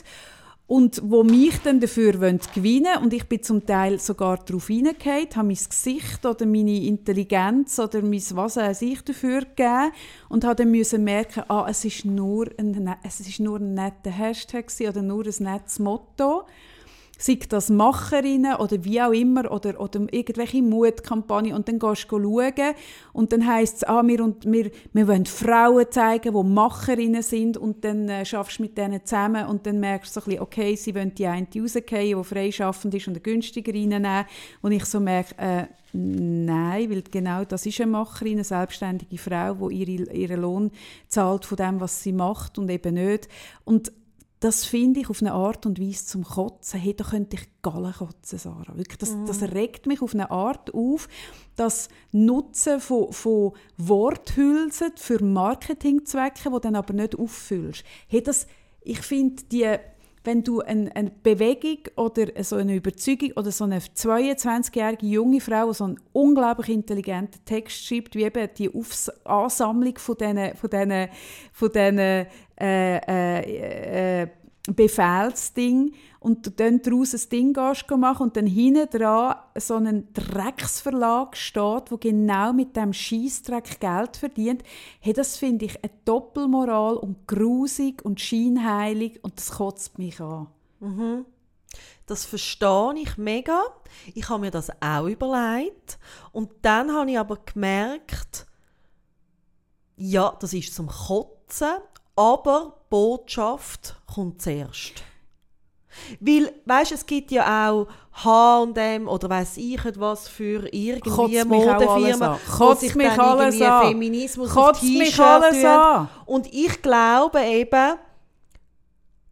und wo mich dann dafür wollen gewinnen und ich bin zum Teil sogar darauf hineingefallen, habe mein Gesicht oder meine Intelligenz oder mein was weiß ich dafür gegeben und habe dann müssen merken, ah, es ist nur ein, ne- es ist nur ein netter Hashtag oder nur ein nettes Motto sei das Macherinnen oder wie auch immer oder, oder irgendwelche Mutkampagnen und dann gehst du schauen und dann heisst es, ah, wir, wir, wir wollen Frauen zeigen, die Macherinnen sind und dann äh, schaffst du mit denen zusammen und dann merkst du so ein bisschen, okay, sie wollen die eine rausgehen, die freischaffend ist und eine günstiger reinnehmen und ich so merke, äh, nein, weil genau das ist eine Macherin, eine selbstständige Frau, die ihre, ihren Lohn zahlt von dem, was sie macht und eben nicht. Und das finde ich auf eine Art und Weise zum Kotzen. Hey, da könnte ich Gallen kotzen, Sarah. Wirklich, das, das regt mich auf eine Art auf, das Nutzen von, von Worthülsen für Marketingzwecke, die dann aber nicht auffüllst. Hey, das, ich finde, die, wenn du eine, eine Bewegung oder so eine Überzeugung oder so eine 22-jährige junge Frau, die so einen unglaublich intelligenten Text schreibt, wie eben die Aufs Ansammlung von diesen, von diesen, von diesen äh, äh, äh, Befehlsding und du dann daraus ein Ding machen und dann hinten dran so einen Drecksverlag steht, der genau mit dem Scheißdreck Geld verdient, hey, das finde ich eine Doppelmoral und grusig und scheinheilig und das kotzt mich an. Mhm. Das verstehe ich mega. Ich habe mir das auch überlegt. Und dann habe ich aber gemerkt, ja, das ist zum Kotzen, aber Botschaft kommt zuerst. Weil, weißt, es gibt ja auch H&M oder weiß ich was für irgendwie Modefirmen, Kotzt sich mich alles an. Feminismus Kotzt mich alles an. Und ich glaube eben,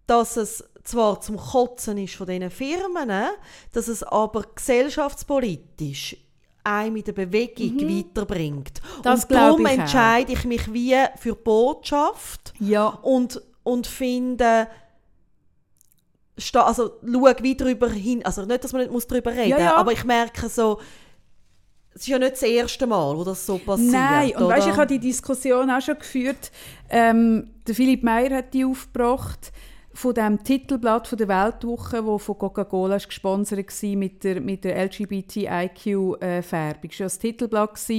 dass es zwar zum Kotzen ist von diesen Firmen, dass es aber gesellschaftspolitisch einen mit der Bewegung mhm. weiterbringt. Das und darum entscheide ich mich wie für Botschaft ja. und, und finde, also schau wie darüber hin, also nicht, dass man nicht darüber reden muss, ja, ja. aber ich merke so, es ist ja nicht das erste Mal, wo das so passiert. Nein, und oder? weißt, ich habe die Diskussion auch schon geführt. Ähm, der Philipp Meyer hat die aufgebracht von dem Titelblatt von der Weltwoche, wo von Coca-Cola gesponsert war mit der, mit der LGBTIQ-Färbung. Äh, das war das Titelblatt,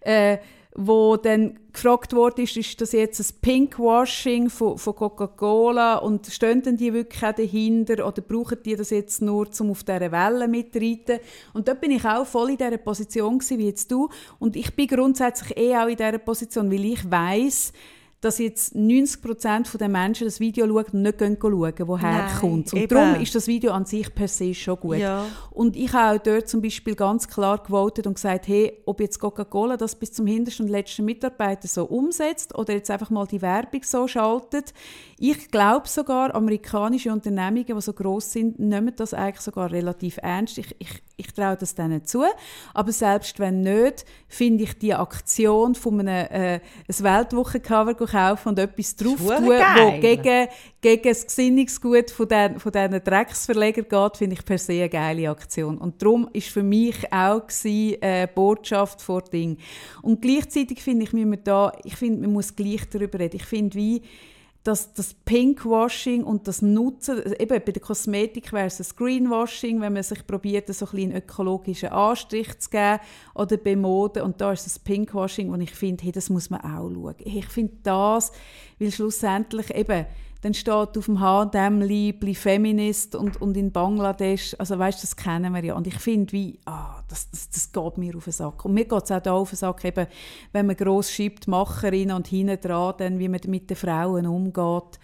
äh, wo dann gefragt wurde, ist, ist das jetzt ein Pinkwashing von, von Coca-Cola und stehen denn die wirklich auch dahinter oder brauchen die das jetzt nur, um auf dieser Welle mitzureiten? Und dort bin ich auch voll in dieser Position gewesen, wie jetzt du und ich bin grundsätzlich eh auch in dieser Position, weil ich weiß dass jetzt 90% der Menschen das Video schauen und nicht schauen, woher es kommt. Und eben. darum ist das Video an sich per se schon gut. Ja. Und ich habe auch dort zum Beispiel ganz klar gewotet und gesagt, hey, ob jetzt Coca-Cola das bis zum hintersten und letzten Mitarbeiter so umsetzt oder jetzt einfach mal die Werbung so schaltet. Ich glaube sogar, amerikanische Unternehmungen, die so groß sind, nehmen das eigentlich sogar relativ ernst. Ich, ich, ich traue das denen zu. Aber selbst wenn nicht, finde ich die Aktion von einem äh, ein Weltwochencover kaufen und etwas drauf tun, wo gegen, gegen das Gesinnungsgut von, den, von diesen Drecksverlegern geht, finde ich per se eine geile Aktion. Und darum ist für mich auch gewesen, äh, Botschaft vor Ding. Und gleichzeitig finde ich, wir da, ich finde, man muss gleich darüber reden. Ich finde, wie dass das Pinkwashing und das Nutzen, eben bei der Kosmetik wäre es das Greenwashing, wenn man sich probiert, so ein einen ökologischen Anstrich zu geben, oder bei Mode, und da ist das Pinkwashing, und ich finde, hey, das muss man auch schauen. Ich finde das, weil schlussendlich eben, dann steht auf dem H&M Liebli Feminist und, und in Bangladesch, also weißt, das kennen wir ja. Und ich finde, wie, ah, das, das, das geht mir auf den Sack. Und mir geht es auch da auf den Sack, eben, wenn man gross schiebt, Macherinnen und hinten dran, dann, wie man mit den Frauen umgeht.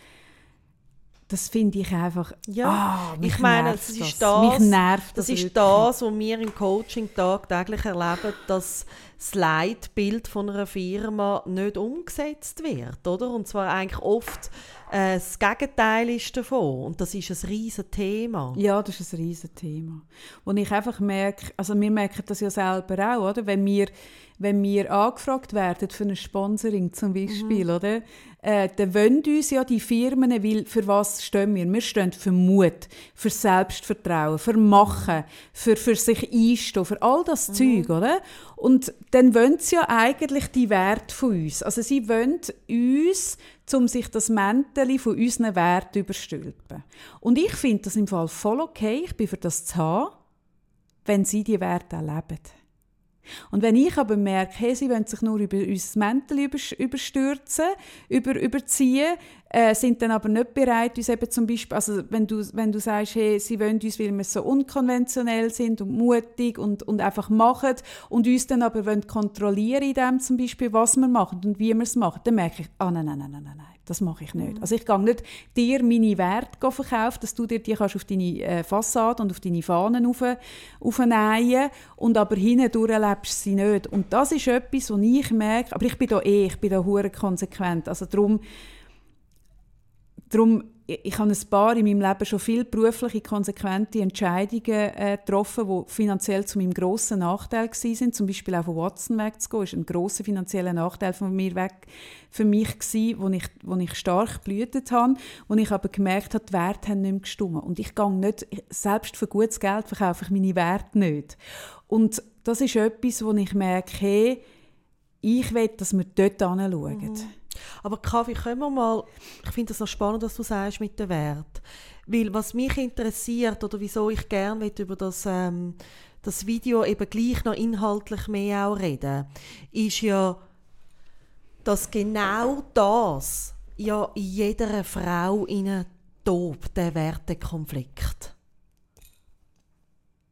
Das finde ich einfach. Ja, ah, ich meine, das ist das, mich nervt das, das ist das, was wir im Coaching tagtäglich erleben, dass das Leitbild von einer Firma nicht umgesetzt wird, oder? Und zwar eigentlich oft äh, das Gegenteil ist davon. Und das ist ein riesen Thema. Ja, das ist ein riesen Thema. Und ich einfach merke, also wir merken das ja selber auch, oder? Wenn wir, wenn wir angefragt werden für ein Sponsoring zum Beispiel, mhm. oder? Äh, dann wollen uns ja die Firmen, weil für was stehen wir? Wir stehen für Mut, für Selbstvertrauen, für Machen, für, für sich einstehen, für all das mhm. Zeug, oder? Und dann wollen sie ja eigentlich die Werte von uns. Also sie wollen uns um sich das Mäntel von unseren Werten überstülpen. Und ich finde das im Fall voll okay, ich bin für das zu haben, wenn sie die Werte erleben. Und wenn ich aber merke, hey, sie wollen sich nur über unser Mäntel überstürzen, über, überziehen, äh, sind dann aber nicht bereit, uns eben zum Beispiel, also wenn du, wenn du sagst, hey, sie wollen uns, weil wir so unkonventionell sind und mutig und, und einfach machen und uns dann aber wollen kontrollieren in dem zum Beispiel, was wir machen und wie wir es machen, dann merke ich, ah nein, nein, nein, nein, nein, das mache ich nicht. Mhm. Also ich gehe nicht dir meine Werte verkaufen, dass du dir die kannst auf deine äh, Fassade und auf deine Fahnen auf, aufnähen und aber hindurch lebst sie nicht. Und das ist etwas, was ich merke, aber ich bin da eh, ich bin da hure konsequent, also darum, darum ich habe ein paar in meinem Leben schon viele berufliche, konsequente Entscheidungen äh, getroffen, die finanziell zu meinem grossen Nachteil waren. Zum Beispiel auch von Watson wegzugehen, ist ein grosser finanzieller Nachteil von mir weg für mich gewesen, wo ich, wo ich stark blühtet habe, wo ich aber gemerkt habe, die Werte haben nicht mehr gestimmt. Und ich gehe nicht, selbst für gutes Geld verkaufe ich meine Werte nicht. Und das ist etwas, wo ich merke, hey, ich will, dass wir dort hinschauen. Mhm. Aber Kaffee, können wir mal, ich finde das noch spannend, was du sagst mit dem Wert. Weil was mich interessiert oder wieso ich gerne über das, ähm, das Video eben gleich noch inhaltlich mehr auch reden, ist ja, dass genau das ja in jeder Frau innen tobt, der Wertekonflikt.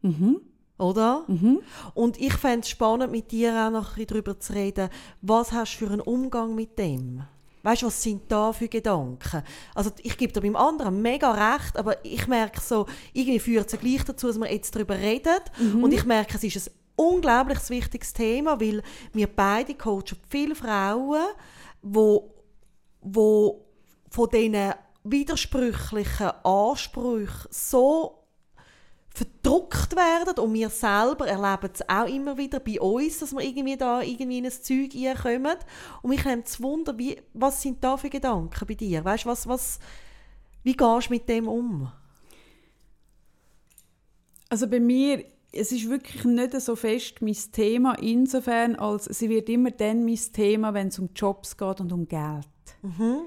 Mhm. Oder? Mhm. Und ich fände es spannend, mit dir auch noch ein darüber zu reden, was hast du für einen Umgang mit dem? Weißt du, was sind da für Gedanken? Also ich gebe da beim anderen mega recht, aber ich merke so, irgendwie führt es gleich dazu, dass wir jetzt darüber reden. Mhm. Und ich merke, es ist ein unglaublich wichtiges Thema, weil wir beide coachen viele Frauen, wo, wo von diesen widersprüchlichen Ansprüchen so verdruckt werden und wir selber erleben es auch immer wieder bei uns, dass wir irgendwie da irgendwie in ein Zeug reinkommen und mich nimmt es Wunder, wie, was sind da für Gedanken bei dir? Weißt, was, was, wie gehst du mit dem um? Also bei mir, es ist wirklich nicht so fest mein Thema insofern, als sie wird immer dann mein Thema, wenn es um Jobs geht und um Geld. Mhm.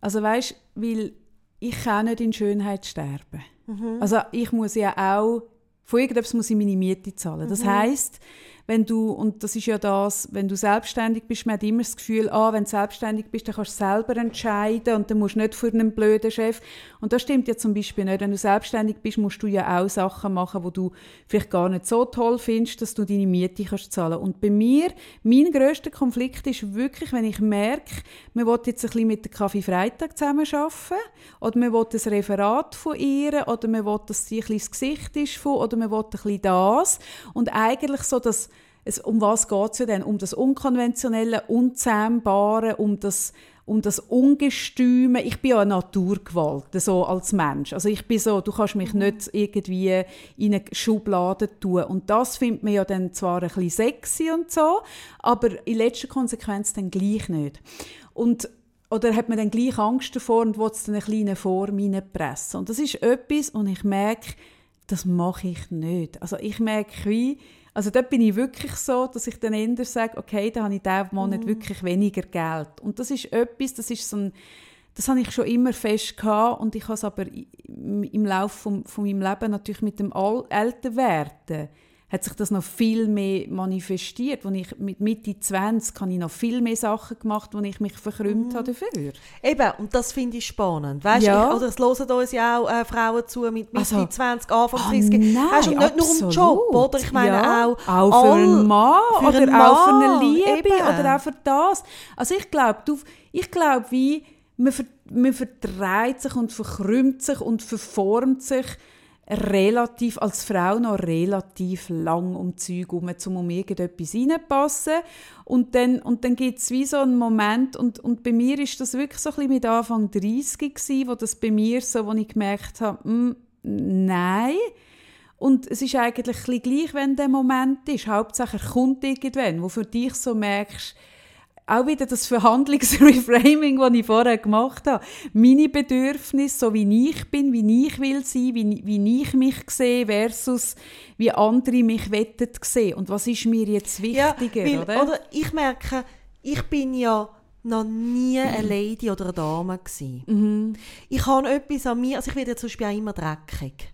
Also weißt, weil ich kann nicht in Schönheit sterben. Mhm. Also ich muss ja auch, von irgendetwas muss ich meine Miete zahlen. Das Mhm. heißt, wenn du, und das ist ja das, wenn du selbstständig bist, man hat immer das Gefühl, ah, wenn du selbstständig bist, dann kannst du selber entscheiden und dann musst du nicht für einen blöden Chef. Und das stimmt ja zum Beispiel nicht. Wenn du selbstständig bist, musst du ja auch Sachen machen, wo du vielleicht gar nicht so toll findest, dass du deine Miete kannst zahlen. Und bei mir, mein grösster Konflikt ist wirklich, wenn ich merke, man will jetzt ein bisschen mit der Kaffee Freitag zusammen arbeiten oder man will ein Referat von ihr oder man will, dass sie ein bisschen das Gesicht ist von oder man will ein bisschen das. Und eigentlich so, dass es, um was geht es ja denn? Um das Unkonventionelle, Unzähmbare, um das, um das Ungestüme. Ich bin ja eine Naturgewalt, so als Mensch. Also ich bin so, du kannst mich nicht irgendwie in eine Schublade tun. Und das findet man ja dann zwar ein bisschen sexy und so, aber in letzter Konsequenz dann gleich nicht. Und oder hat man dann gleich Angst davor und will es dann eine kleine Form reinpressen. Und das ist etwas, und ich merke, das mache ich nicht. Also ich merke wie, also dort bin ich wirklich so, dass ich dann eher sage, okay, da habe ich diesen Monat Mhm. wirklich weniger Geld. Und das ist etwas, das ist so ein, das habe ich schon immer fest gehabt und ich habe es aber im Laufe von, von meinem Leben natürlich mit dem Al Älterwerden hat sich das noch viel mehr manifestiert. Als ich mit Mitte 20 habe ich noch viel mehr Sachen gemacht, wo ich mich verkrümmt Mhm. habe dafür. Eben, und das finde ich spannend. Weißt Ja. ich, oder es hören uns ja auch äh, Frauen zu mit Mitte Also, 20, Anfang Ah, 30. nein, weißt, und nicht nur um den Job, absolut. oder? Ich meine ja, auch, auch für all- einen Mann für oder einen auch für eine Mann, Liebe eben. oder auch für das. Also ich glaube, ich glaube, wie man, ver, man verdreht sich und verkrümmt sich und verformt sich relativ, als Frau noch relativ lang um Zeug herum, um um irgendetwas reinpassen. Und dann, und dann gibt es wie so einen Moment, und, und bei mir ist das wirklich so ein bisschen mit Anfang 30 gewesen, wo das bei mir so, wo ich gemerkt habe, mm, nein. Und es ist eigentlich gleich, wenn der Moment ist. Hauptsache er kommt irgendwann, wo für dich so merkst, auch wieder das Verhandlungsreframing, das ich vorher gemacht habe. Meine Bedürfnisse, so wie ich bin, wie ich will sein, wie, wie ich mich sehe, versus wie andere mich wetten sehen. Und was ist mir jetzt wichtiger, weil, oder? ich merke, ich bin ja noch nie eine Lady oder eine Dame gewesen. Mhm. Ich habe etwas an mir, also ich werde ja zum Beispiel auch immer dreckig.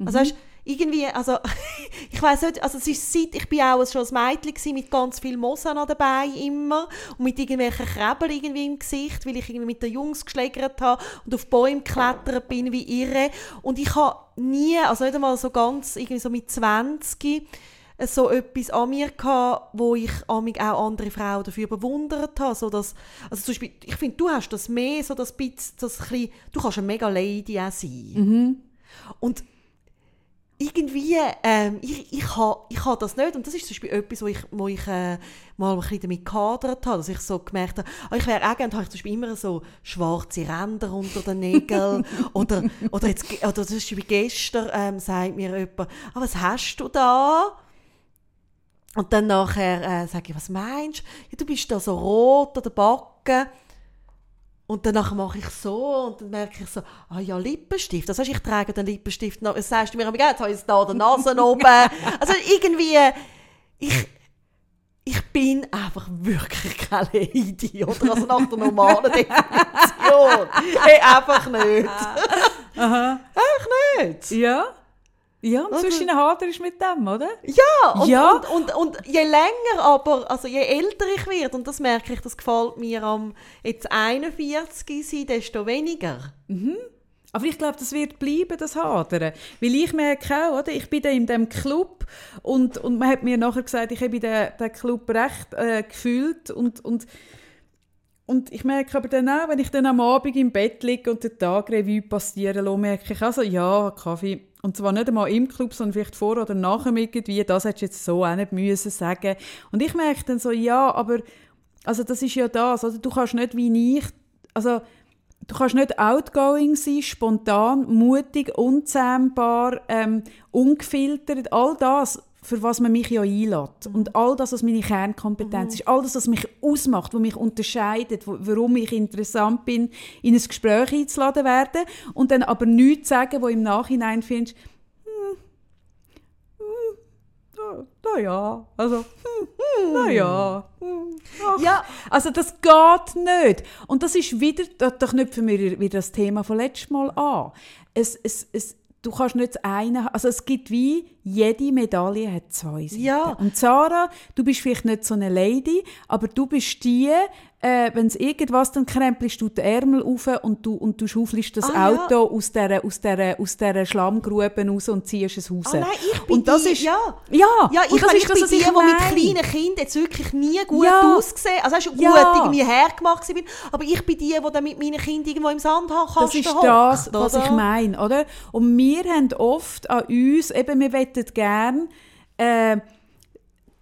Mhm. Also weißt, irgendwie, also ich weiß nicht, also es ist seit, ich bin auch schon als Mädchen mit ganz viel Mosa noch dabei immer und mit irgendwelchen Krebel irgendwie im Gesicht, weil ich irgendwie mit den Jungs geschlägert habe und auf Bäume geklettert bin wie irre und ich habe nie, also nicht einmal so ganz, irgendwie so mit 20 so etwas an mir gehabt, wo ich auch andere Frauen dafür bewundert habe, so dass, also zum Beispiel, ich finde, du hast das mehr, so das bisschen, das bisschen, du kannst eine mega Lady auch sein. Mhm. Und irgendwie, ähm, ich, ich habe ich ha das nicht. Und das ist zum Beispiel etwas, wo ich, wo ich äh, mal ein bisschen damit gehadert habe, dass ich so gemerkt habe, ah, ich wäre auch gerne, habe ich zum Beispiel immer so schwarze Ränder unter den Nägeln. oder, oder, jetzt, oder das ist wie gestern, ähm, sagt mir jemand, ah, was hast du da? Und dann nachher äh, sage ich, was meinst du? Ja, du bist da so rot an der Backe. Und danach mache ich so und dann merke ich so, ah ja, Lippenstift. Das heißt, ich trage den Lippenstift noch. Das sagst du mir, jetzt habe ich es da der Nase oben. Also irgendwie, ich, ich bin einfach wirklich keine Lady, oder? Also nach der normalen Definition. hey, einfach nicht. Aha. Einfach nicht. Ja. Ja, und zwischen Hader ist mit dem, oder? Ja, und, Ja. Und, und, und je länger aber, also je älter ich werde, und das merke ich, das gefällt mir am jetzt 41 sein, desto weniger. Aber ich glaube, das wird bleiben, das Hadern. Weil ich merke auch, oder? ich bin da in diesem Club und, und man hat mir nachher gesagt, ich habe den, den Club recht äh, gefühlt und, und, und ich merke aber dann auch, wenn ich dann am Abend im Bett liege und den Tag Revue passieren lasse, merke ich also, ja, Kaffee, und zwar nicht einmal im Club, sondern vielleicht vor oder nachher irgendwie, das hättest du jetzt so auch nicht müssen sagen. Und ich merke dann so, ja, aber also das ist ja das, oder? du kannst nicht wie ich, also Du kannst nicht outgoing sein, spontan, mutig, unzähmbar, ähm, ungefiltert. All das, für was man mich ja einlädt. Und all das, was meine Kernkompetenz ist. All das, was mich ausmacht, was mich unterscheidet, wo, warum ich interessant bin, in ein Gespräch einzuladen werden. Und dann aber nichts sagen, wo im Nachhinein findest, hm, hm, naja, also, hm, naja. Hm, ach, Ja. also das geht nicht. Und das ist wieder, da, da knüpfen wir wieder das Thema von letztem Mal an. Es, es, es, du kannst nicht eine, also es gibt wie, jede Medaille hat zwei Seiten. Ja. Und Sarah, du bist vielleicht nicht so eine Lady, aber du bist die, äh, wenn es irgendwas, dann krempelst du den Ärmel auf und du, und du schaufelst das Ah, ja. Auto aus dieser aus der, aus der Schlammgrube raus und ziehst es raus. Ah, nein, ich bin und das die, ist, ja. Ja, Ja, und ich, das meine, ist ich das, bin was die, ich die mit kleinen Kindern jetzt wirklich nie gut Ja. ausgesehen Also hast du gut Ja. irgendwie hergemacht bin, aber ich bin die, die dann mit meinen Kindern irgendwo im Sandkasten Das ist hockt, das, was oder? ich meine, oder? Und wir haben oft an uns, eben, wir wollen gerne äh,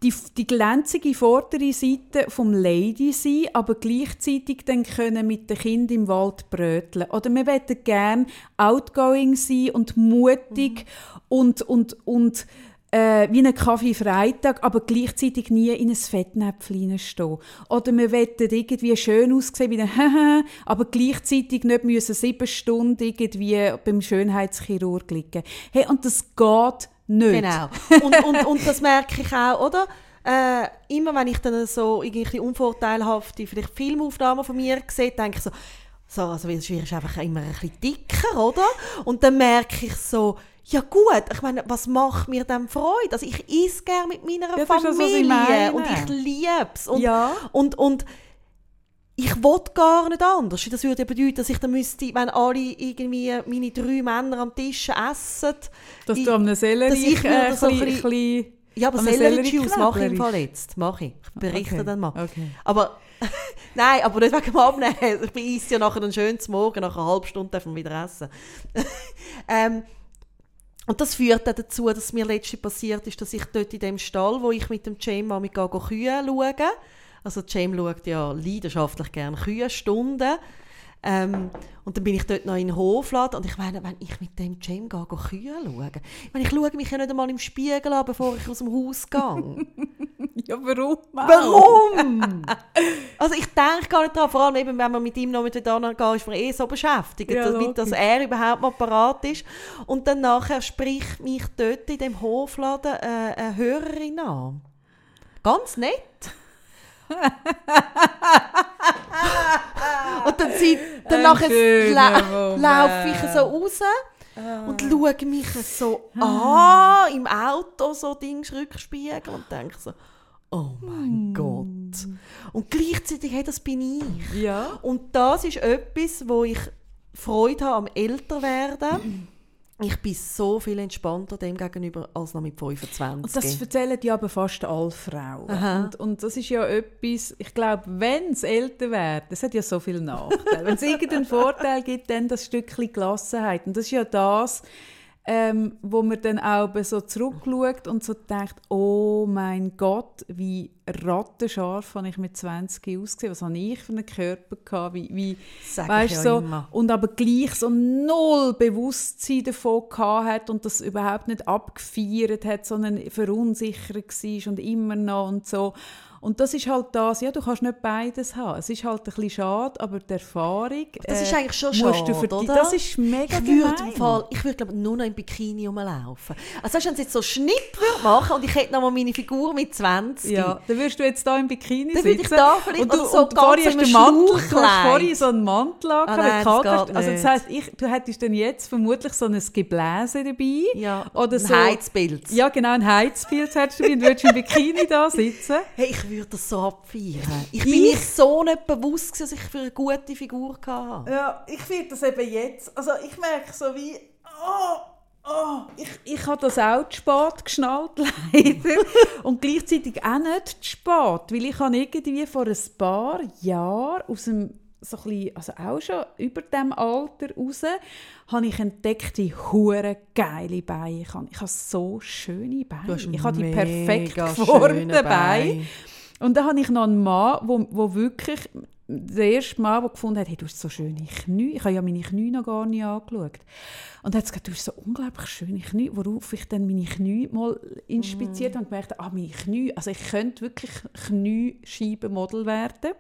die, die glänzige vordere Seite vom Lady sein, aber gleichzeitig dann können mit den Kindern im Wald bröteln. Oder wir wollen gerne outgoing sein und mutig und, und, und äh, wie ein Kaffee Freitag, aber gleichzeitig nie in ein Fettnäpfchen stehen. Oder wir wollen irgendwie schön aussehen, wie ein Haha, aber gleichzeitig nicht müssen sieben Stunden irgendwie beim Schönheitschirurg liegen. Hey, und das geht nicht. Genau. Und, und, und das merke ich auch, oder? Äh, immer wenn ich dann so irgendwie unvorteilhafte vielleicht Filmaufnahmen von mir sehe, denke ich so, so also weil ist einfach immer ein bisschen dicker, oder? Und dann merke ich so, ja gut, ich meine, was macht mir denn Freude? Also ich esse gerne mit meiner das das, Familie meine. und ich liebe es. Und, Ja. und, und ich will gar nicht anders. Das würde ja bedeuten, dass ich dann müsste, wenn alle irgendwie meine drei Männer am Tisch essen, Dass ich- du am Sellerie dass ich äh, so ein bisschen- bisschen... ja, aber Sellerie-Juice mache ich im Fall jetzt. Mache ich. Ich berichte Okay, dann mal. okay. Aber, nein, aber nicht wegen dem Abnehmen. Ich esse ja nachher einen schönen Morgen, nach einer halben Stunde man wieder essen. ähm, und das führt dann dazu, dass mir letztens passiert ist, dass ich dort in dem Stall, wo ich mit dem mal mit Kühe schaue, also Cem schaut ja leidenschaftlich gerne Kühe, Stunden, ähm, und dann bin ich dort noch in den Hofladen und ich meine, wenn ich mit dem Cem gehe, gehe Kühe schaue, ich meine, ich schaue mich ja nicht einmal im Spiegel an, bevor ich aus dem Haus gehe. Ja, warum? Warum? also ich denke gar nicht daran, vor allem eben, wenn man mit ihm noch miteinander geht, ist man eh so beschäftigt, Ja, damit dass er überhaupt mal parat ist. Und dann nachher spricht mich dort in dem Hofladen äh, eine Hörerin an. Ganz nett. und dann, sie, dann nachher la laufe ich so raus Ah. und schaue mich so an, im Auto, so Dings, Rückspiegel und denke so, oh mein Gott. Und gleichzeitig, hey, das bin ich. Ja. Und das ist etwas, wo ich Freude habe am Älterwerden. Ich bin so viel entspannter dem gegenüber als noch mit 25. Und das erzählen ja aber fast alle Frauen. Und, und das ist ja etwas, ich glaube, wenn es älter wird, das hat ja so viele Nachteile. wenn es irgendeinen Vorteil gibt, dann das Stückchen Gelassenheit. Und das ist ja das, ähm, wo man dann auch so zurückschaut und so denkt, oh mein Gott, wie rattenscharf habe ich mit 20 ausgesehen, was habe ich für einen Körper gehabt, wie, wie weißt, ja so, immer. und aber gleich so null Bewusstsein davon gehabt hat und das überhaupt nicht abgefeiert hat, sondern verunsichert war und immer noch und so. Und das ist halt das, ja, du kannst nicht beides haben. Es ist halt ein bisschen schade, aber die Erfahrung... Das ist äh, eigentlich schon schade, du für die- oder? Das ist mega Ich würde im Fall, ich würde glaube nur noch im Bikini rumlaufen. Also weißt, du, wenn sie jetzt so Schnipp machen und ich hätte noch mal meine Figur mit 20. Ja, dann würdest du jetzt da im Bikini Dann sitzen. würde ich da vielleicht und du, so und ganz hast du einem Mantel, du hast vorhin so einen Mantel angehabt, nein, das hast. Also das heisst, ich, du hättest dann jetzt vermutlich so ein Gebläse dabei. Ja, Oder ein so. Heizpilz. Ja, genau, ein Heizpilz hättest du dabei und würdest im Bikini da sitzen. Hey, ich würde das so abfeiern. Ich bin mir so nicht bewusst, dass ich für eine gute Figur hatte. Ja, ich finde das eben jetzt, also ich merke so wie, oh, oh, ich, ich habe das auch zu spät geschnallt, leider. Und gleichzeitig auch nicht zu spät, weil ich habe irgendwie vor ein paar Jahren aus dem, so ein bisschen, also auch schon über dem Alter raus, habe ich entdeckt, wie hure geile Beine ich habe. Ich habe so schöne Beine. ich habe die perfekt geformten schöne Beine. Und dann habe ich noch einen Mann, wo, wo wirklich, der erste Mann, der gefunden hat, hey, du hast so schöne Knie. Ich habe ja meine Knie noch gar nicht angeschaut. Und er hat gesagt, du hast so unglaublich schöne Knie, worauf ich dann meine Knie mal inspiziert habe und gemerkt, ah, meine Knie, also ich könnte wirklich Kniescheibenmodel werden.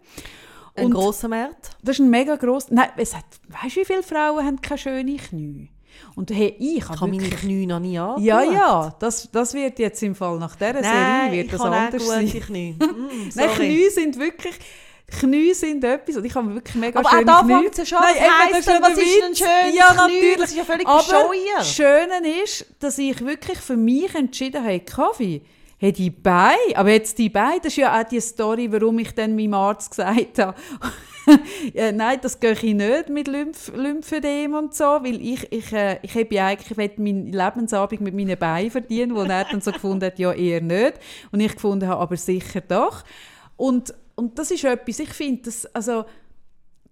Ein Und grosser Markt. das ist ein mega gross, nein, es hat, weißt du, wie viele Frauen haben keine schönen Knie? Und hey, ich habe meine wirklich... Knie noch nie angeschaut. Ja, ja, das, das wird jetzt im Fall nach dieser Nein, Serie wird das auch anders sein. Knie. Mm, Nein. Knie sind wirklich... Knie sind etwas, und ich habe wirklich mega Aber auch schöne da Knie. fängt es schon an. Nein, heisst das denn, ja was ist ein Witz. schönes Ja, Knie? natürlich. Das ist ja völlig Aber bescheuert. das Schöne ist, dass ich wirklich für mich entschieden habe, Kaffee, hey, die Beine, aber jetzt die Beine, das ist ja auch die Story, warum ich dann meinem Arzt gesagt habe, ja, nein, das gehe ich nicht mit Lymph Lymphödem und so, weil ich, ich, äh, ich habe ja eigentlich, ich will meinen Lebensabend mit meinen Beinen verdienen, wo er dann so gefunden hat, ja eher nicht. Und ich gefunden habe, aber sicher doch. Und, und das ist etwas, ich finde, das, also,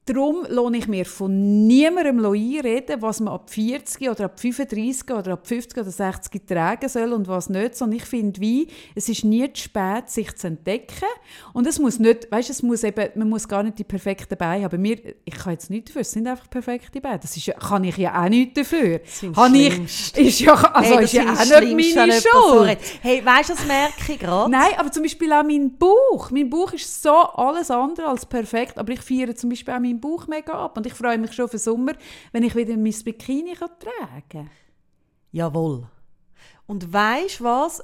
Darum lohne ich mir von niemandem einreden, was man ab 40 oder ab 35 oder ab 50 oder 60 tragen soll und was nicht. Sondern ich finde, wie, es ist nie zu spät, sich zu entdecken. Und es muss nicht, weißt, es muss eben, man muss gar nicht die perfekten Beine haben. Mir, ich kann jetzt nichts dafür, es sind einfach perfekte Beine. Das ist kann ich ja auch nichts dafür. Habe ich, ist ja, also Hey, ist ja das auch das nicht meine Schuld. Hey, weißt du, das merke ich gerade? Nein, aber zum Beispiel auch mein Bauch. Mein Bauch ist so alles andere als perfekt, aber ich feiere zum Beispiel auch meinen Bauch mega ab und ich freue mich schon auf den Sommer, wenn ich wieder mein Bikini kann tragen kann. Jawohl. Und weißt du, was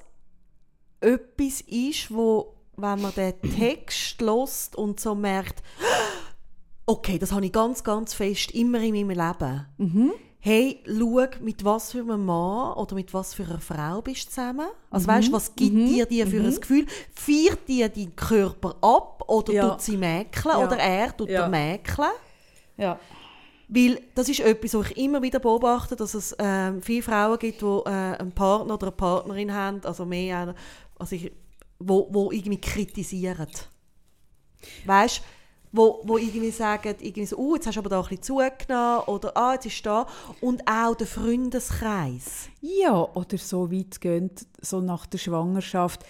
etwas ist, wo, wenn man den Text lost und so merkt, okay, das habe ich ganz, ganz fest immer in meinem Leben. Mhm. Hey, schau, mit was für einem Mann oder mit was für einer Frau bist du zusammen? Also weißt du, was gibt dir die für ein Gefühl? Feiert dir deinen Körper ab oder Ja. tut sie mäkeln Ja. oder er tut Ja. mäkeln? Ja. Weil das ist etwas, was ich immer wieder beobachte, dass es ähm, viele Frauen gibt, die äh, einen Partner oder eine Partnerin haben, also mehr also ich, wo, wo irgendwie kritisieren. Weißt du, wo, wo irgendwie sagen, irgendwie so, uh, jetzt hast du aber da ein bisschen zugenommen oder ah, jetzt ist da. Und auch der Freundeskreis. Ja, oder so weit gehen, so nach der Schwangerschaft.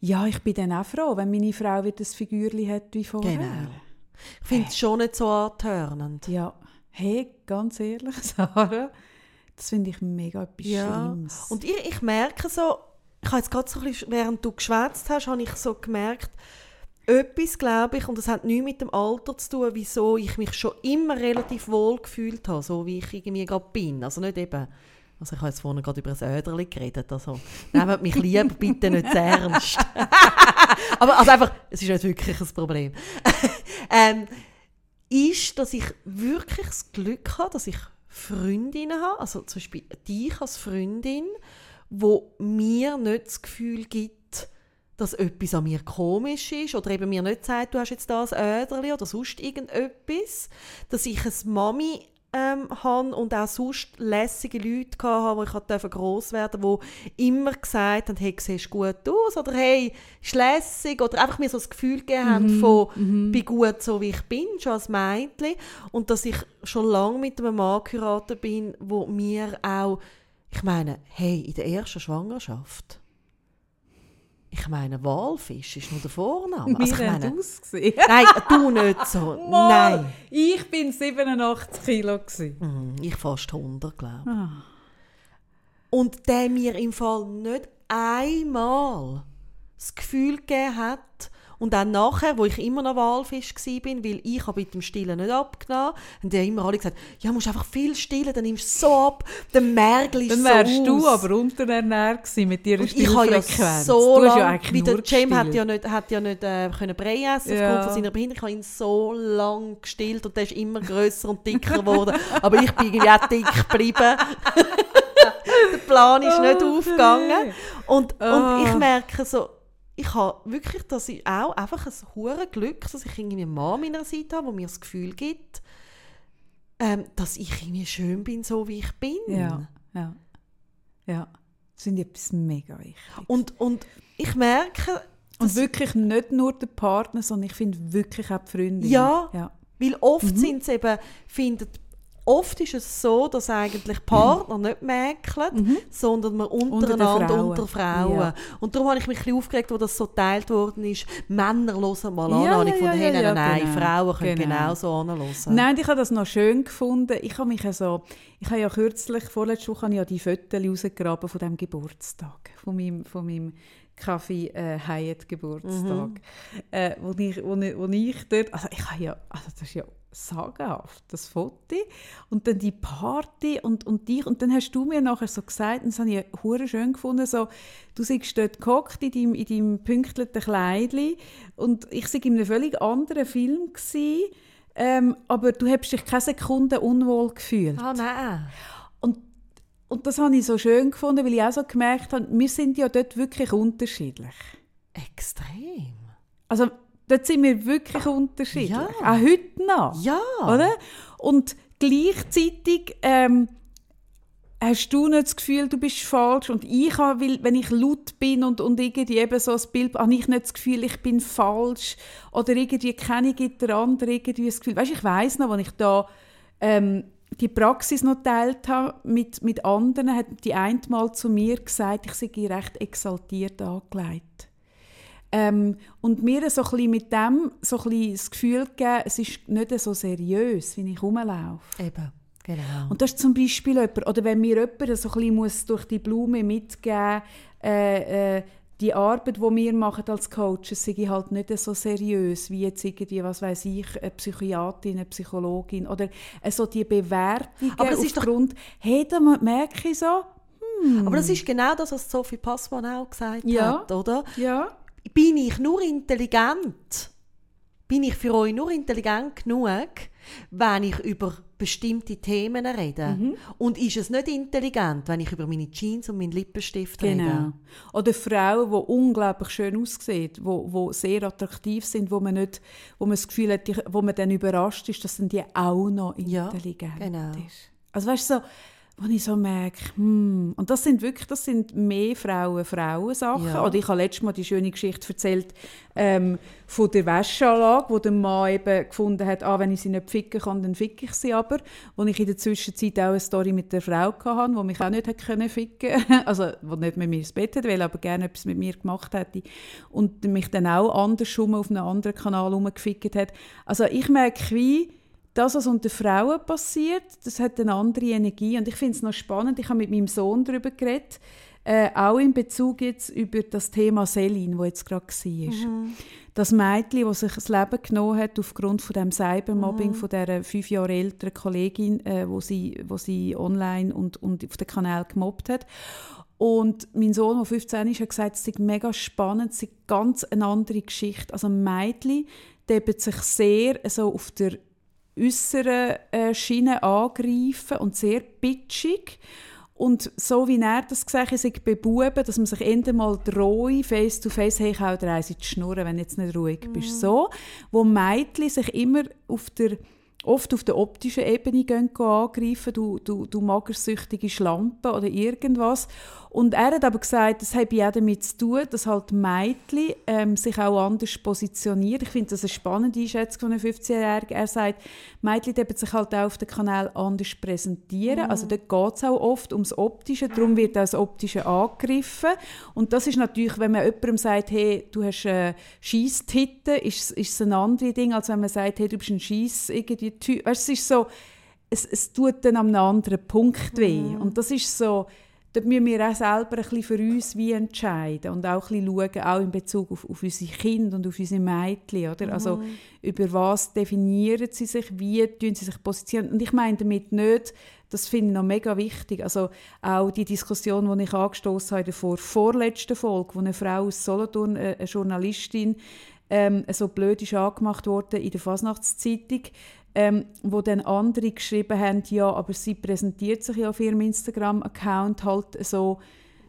Ja, ich bin dann auch froh, wenn meine Frau wieder das Figürchen hat wie vorher. Genau. Ich finde es schon nicht so antörnend. Ja, hey, ganz ehrlich, Sarah, das finde ich mega etwas Ja. Schlimmes. Und ich, ich merke so, ich habe jetzt gerade so ein bisschen, während du geschwätzt hast, habe ich so gemerkt, etwas glaube ich, und das hat nichts mit dem Alter zu tun, wieso ich mich schon immer relativ wohl gefühlt habe, so wie ich irgendwie gerade bin. Also nicht eben, also ich habe jetzt vorhin gerade über ein Öderli geredet, also nehmt mich lieber bitte nicht zu ernst. Aber also einfach, es ist nicht wirklich ein Problem. ähm, ist, dass ich wirklich das Glück habe, dass ich Freundinnen habe, also zum Beispiel dich als Freundin, wo mir nicht das Gefühl gibt, dass etwas an mir komisch ist oder eben mir nicht sagt, du hast jetzt da ein Öderli oder sonst irgendetwas, dass ich eine Mami ähm, habe und auch sonst lässige Leute hatte, wo ich halt gross werden durfte, die immer gesagt haben, hey, siehst gut aus oder hey, ist lässig oder einfach mir so das Gefühl gegeben haben von, bin gut so wie ich bin, schon als Mädchen. Und dass ich schon lange mit einem Mann geheiratet bin, wo mir auch, ich meine, hey, in der ersten Schwangerschaft, ich meine, Walfisch ist nur der Vorname. Also ich meine, ausgesehen. nein, du nicht so. Mal, Nein. Ich bin 87 Kilo. Gewesen. Mhm, Ich fast 100, glaube ich. Ah. Und der mir im Fall nicht einmal das Gefühl gegeben hat Und dann nachher, wo ich immer noch Walfisch war, weil ich habe mit dem Stillen nicht abgenommen, haben die immer alle gesagt, ja, musst einfach viel stillen, dann nimmst du so ab, der Mergel ist Dann wärst so du aber unterernährt gewesen mit ihrer Und ich habe ja Stillfrequenz. so du ja lange, eigentlich wie der Cem hat ja nicht, hat ja nicht äh, können Brei essen Ja. aufgrund von seiner Behinderung. Ich habe ihn so lange gestillt und der ist immer grösser und dicker geworden. Aber ich bin irgendwie auch dick geblieben. der Plan ist nicht Oh, aufgegangen. Freddy. Und, und Ah. ich merke so, ich habe wirklich, dass ich auch einfach ein hure Glück, dass ich irgendwie einen Mann an meiner Seite habe, der mir das Gefühl gibt, ähm, dass ich irgendwie schön bin, so wie ich bin. Ja, ja. Ja. Das finde ich etwas mega wichtig. Und, und ich merke, Und wirklich nicht nur der Partner, sondern ich finde wirklich auch die Freundin. Ja. ja. Weil oft Mhm. sind es eben, findet, oft ist es so, dass eigentlich Partner nicht mäkeln, sondern man Mhm. Unter den untereinander Frauen. unter Frauen. Ja. Und darum habe ich mich ein bisschen aufgeregt, wo das so geteilt worden ist. Männer hören mal an. Ja, und ich ja, ja, hey, ja, nein, genau. Frauen können Genau. genauso anhören. Nein, ich habe das noch schön gefunden. Ich habe mich also, ich habe ja kürzlich, vorletzte Woche, habe ich ja die Fotos rausgegraben von dem Geburtstag, von meinem, von meinem Kaffee äh, Hyatt Geburtstag, äh, wo, ich, wo, ich, wo ich dort, also ich habe ja, also das ist ja sagenhaft, das Foto und dann die Party und, und dich und dann hast du mir nachher so gesagt, und das habe ich hure schön gefunden, so, du sitzt dort gehockt in deinem, in deinem pünktlichen Kleidli und ich war in einem völlig anderen Film gewesen, ähm, aber du hast dich keine Sekunde unwohl gefühlt. Ah, nein. Und, und das habe ich so schön gefunden, weil ich auch so gemerkt habe, wir sind ja dort wirklich unterschiedlich. Extrem. Also dort sind wir wirklich unterschiedlich. Ja. Auch heute noch. Ja. Oder? Und gleichzeitig ähm, hast du nicht das Gefühl, du bist falsch und ich habe, weil, wenn ich laut bin und, und irgendwie eben so ein Bild, habe ich nicht das Gefühl, ich bin falsch oder irgendwie kenne ich der andere irgendwie das Gefühl. Weißt, ich weiß noch, als ich da ähm, die Praxis noch teilt habe mit, mit anderen, hat die eine mal zu mir gesagt, ich sei recht exaltiert angelegt. Ähm, und mir so ein mit dem so ein das Gefühl gegeben, es ist nicht so seriös, wie ich rumlaufe. Eben, genau. Und das ist zum Beispiel jemand, oder wenn mir jemand so ein muss durch die Blume mitgeben äh, äh, die Arbeit, die wir machen als Coaches, sei halt nicht so seriös wie jetzt irgendwie, was weiß ich, eine Psychiatrin, eine Psychologin oder äh, so die das ist doch- aufgrund, hey, da merke ich so, Aber das ist genau das, was Sophie Passmann auch gesagt Ja. hat, oder? ja, bin ich nur intelligent? Bin ich für euch nur intelligent genug, wenn ich über bestimmte Themen rede? Mhm. Und ist es nicht intelligent, wenn ich über meine Jeans und meinen Lippenstift Genau. rede? Oder Frauen, die unglaublich schön aussehen, die, die sehr attraktiv sind, wo man, nicht, wo man das Gefühl hat, wo man dann überrascht ist, dass dann die auch noch Ja, intelligent genau. ist. Also weißt du, so, wo ich so merke, hm, und das sind wirklich, das sind mehr Frauen-Frauen-Sachen. Ja. Oder ich habe letztes Mal die schöne Geschichte erzählt ähm, von der Wäscheanlage, wo der Mann eben gefunden hat, ah, wenn ich sie nicht ficken kann, dann ficke ich sie aber. Wo ich in der Zwischenzeit auch eine Story mit der Frau hatte, die mich auch nicht hat können ficken also die nicht mit mir ins Bett hat wollen, aber gerne etwas mit mir gemacht hätte. Und mich dann auch andersrum auf einem anderen Kanal rumgefickt hat. Also ich merke wie, das, was unter Frauen passiert, das hat eine andere Energie. Und ich finde es noch spannend, ich habe mit meinem Sohn darüber geredet, äh, auch in Bezug jetzt über das Thema Selin, wo jetzt gerade war. Das Mädchen, das sich das Leben genommen hat aufgrund von dem Cybermobbing von der fünf Jahre älteren Kollegin, äh, wo, sie, wo sie online und, und auf den Kanal gemobbt hat. Und mein Sohn, der 15 ist, hat gesagt, es sei mega spannend, es sei ganz eine andere Geschichte. Also ein Mädchen, der sich sehr so auf der äußeren äh, Schiene angreifen und sehr bitchig. Und so wie er das gesagt hat, sei bebuben, dass man sich endlich mal drohe, face to face, hey, ich hau dir eins in die Schnur, wenn du jetzt nicht ruhig bist. So, wo Mädchen sich immer auf der oft auf der optischen Ebene gehen, gehen angreifen, du, du, du magersüchtige Schlampe oder irgendwas. Und er hat aber gesagt, das habe auch damit zu tun, dass halt Mädchen ähm, sich auch anders positionieren. Ich finde das eine spannende Einschätzung von einem 15-Jährigen. Er sagt, Mädchen dürfen sich halt auch auf dem Kanal anders präsentieren. Also dort geht es auch oft ums Optische, darum wird auch das Optische angegriffen. Und das ist natürlich, wenn man jemandem sagt, hey, du hast äh, Scheisstitten, ist, ist es ein anderes Ding, als wenn man sagt, hey, du bist ein Scheiss irgendwie Typ. Weißt, es ist so, es, es tut dann an einem anderen Punkt weh. Und das ist so, dort müssen wir auch selber ein bisschen für uns wie entscheiden und auch ein bisschen schauen, auch in Bezug auf, auf unsere Kinder und auf unsere Mädchen, oder? Also, mhm. Also über was definieren sie sich, wie tun sie sich positionieren und ich meine damit nicht, das finde ich noch mega wichtig. Also auch die Diskussion, die ich angestoßen habe in der vor vorletzten Folge, wo eine Frau aus Solothurn, äh, eine Journalistin, ähm, so blöd ist angemacht worden in der Fasnachtszeitung, ähm, wo dann andere geschrieben haben, ja, aber sie präsentiert sich ja auf ihrem Instagram-Account halt so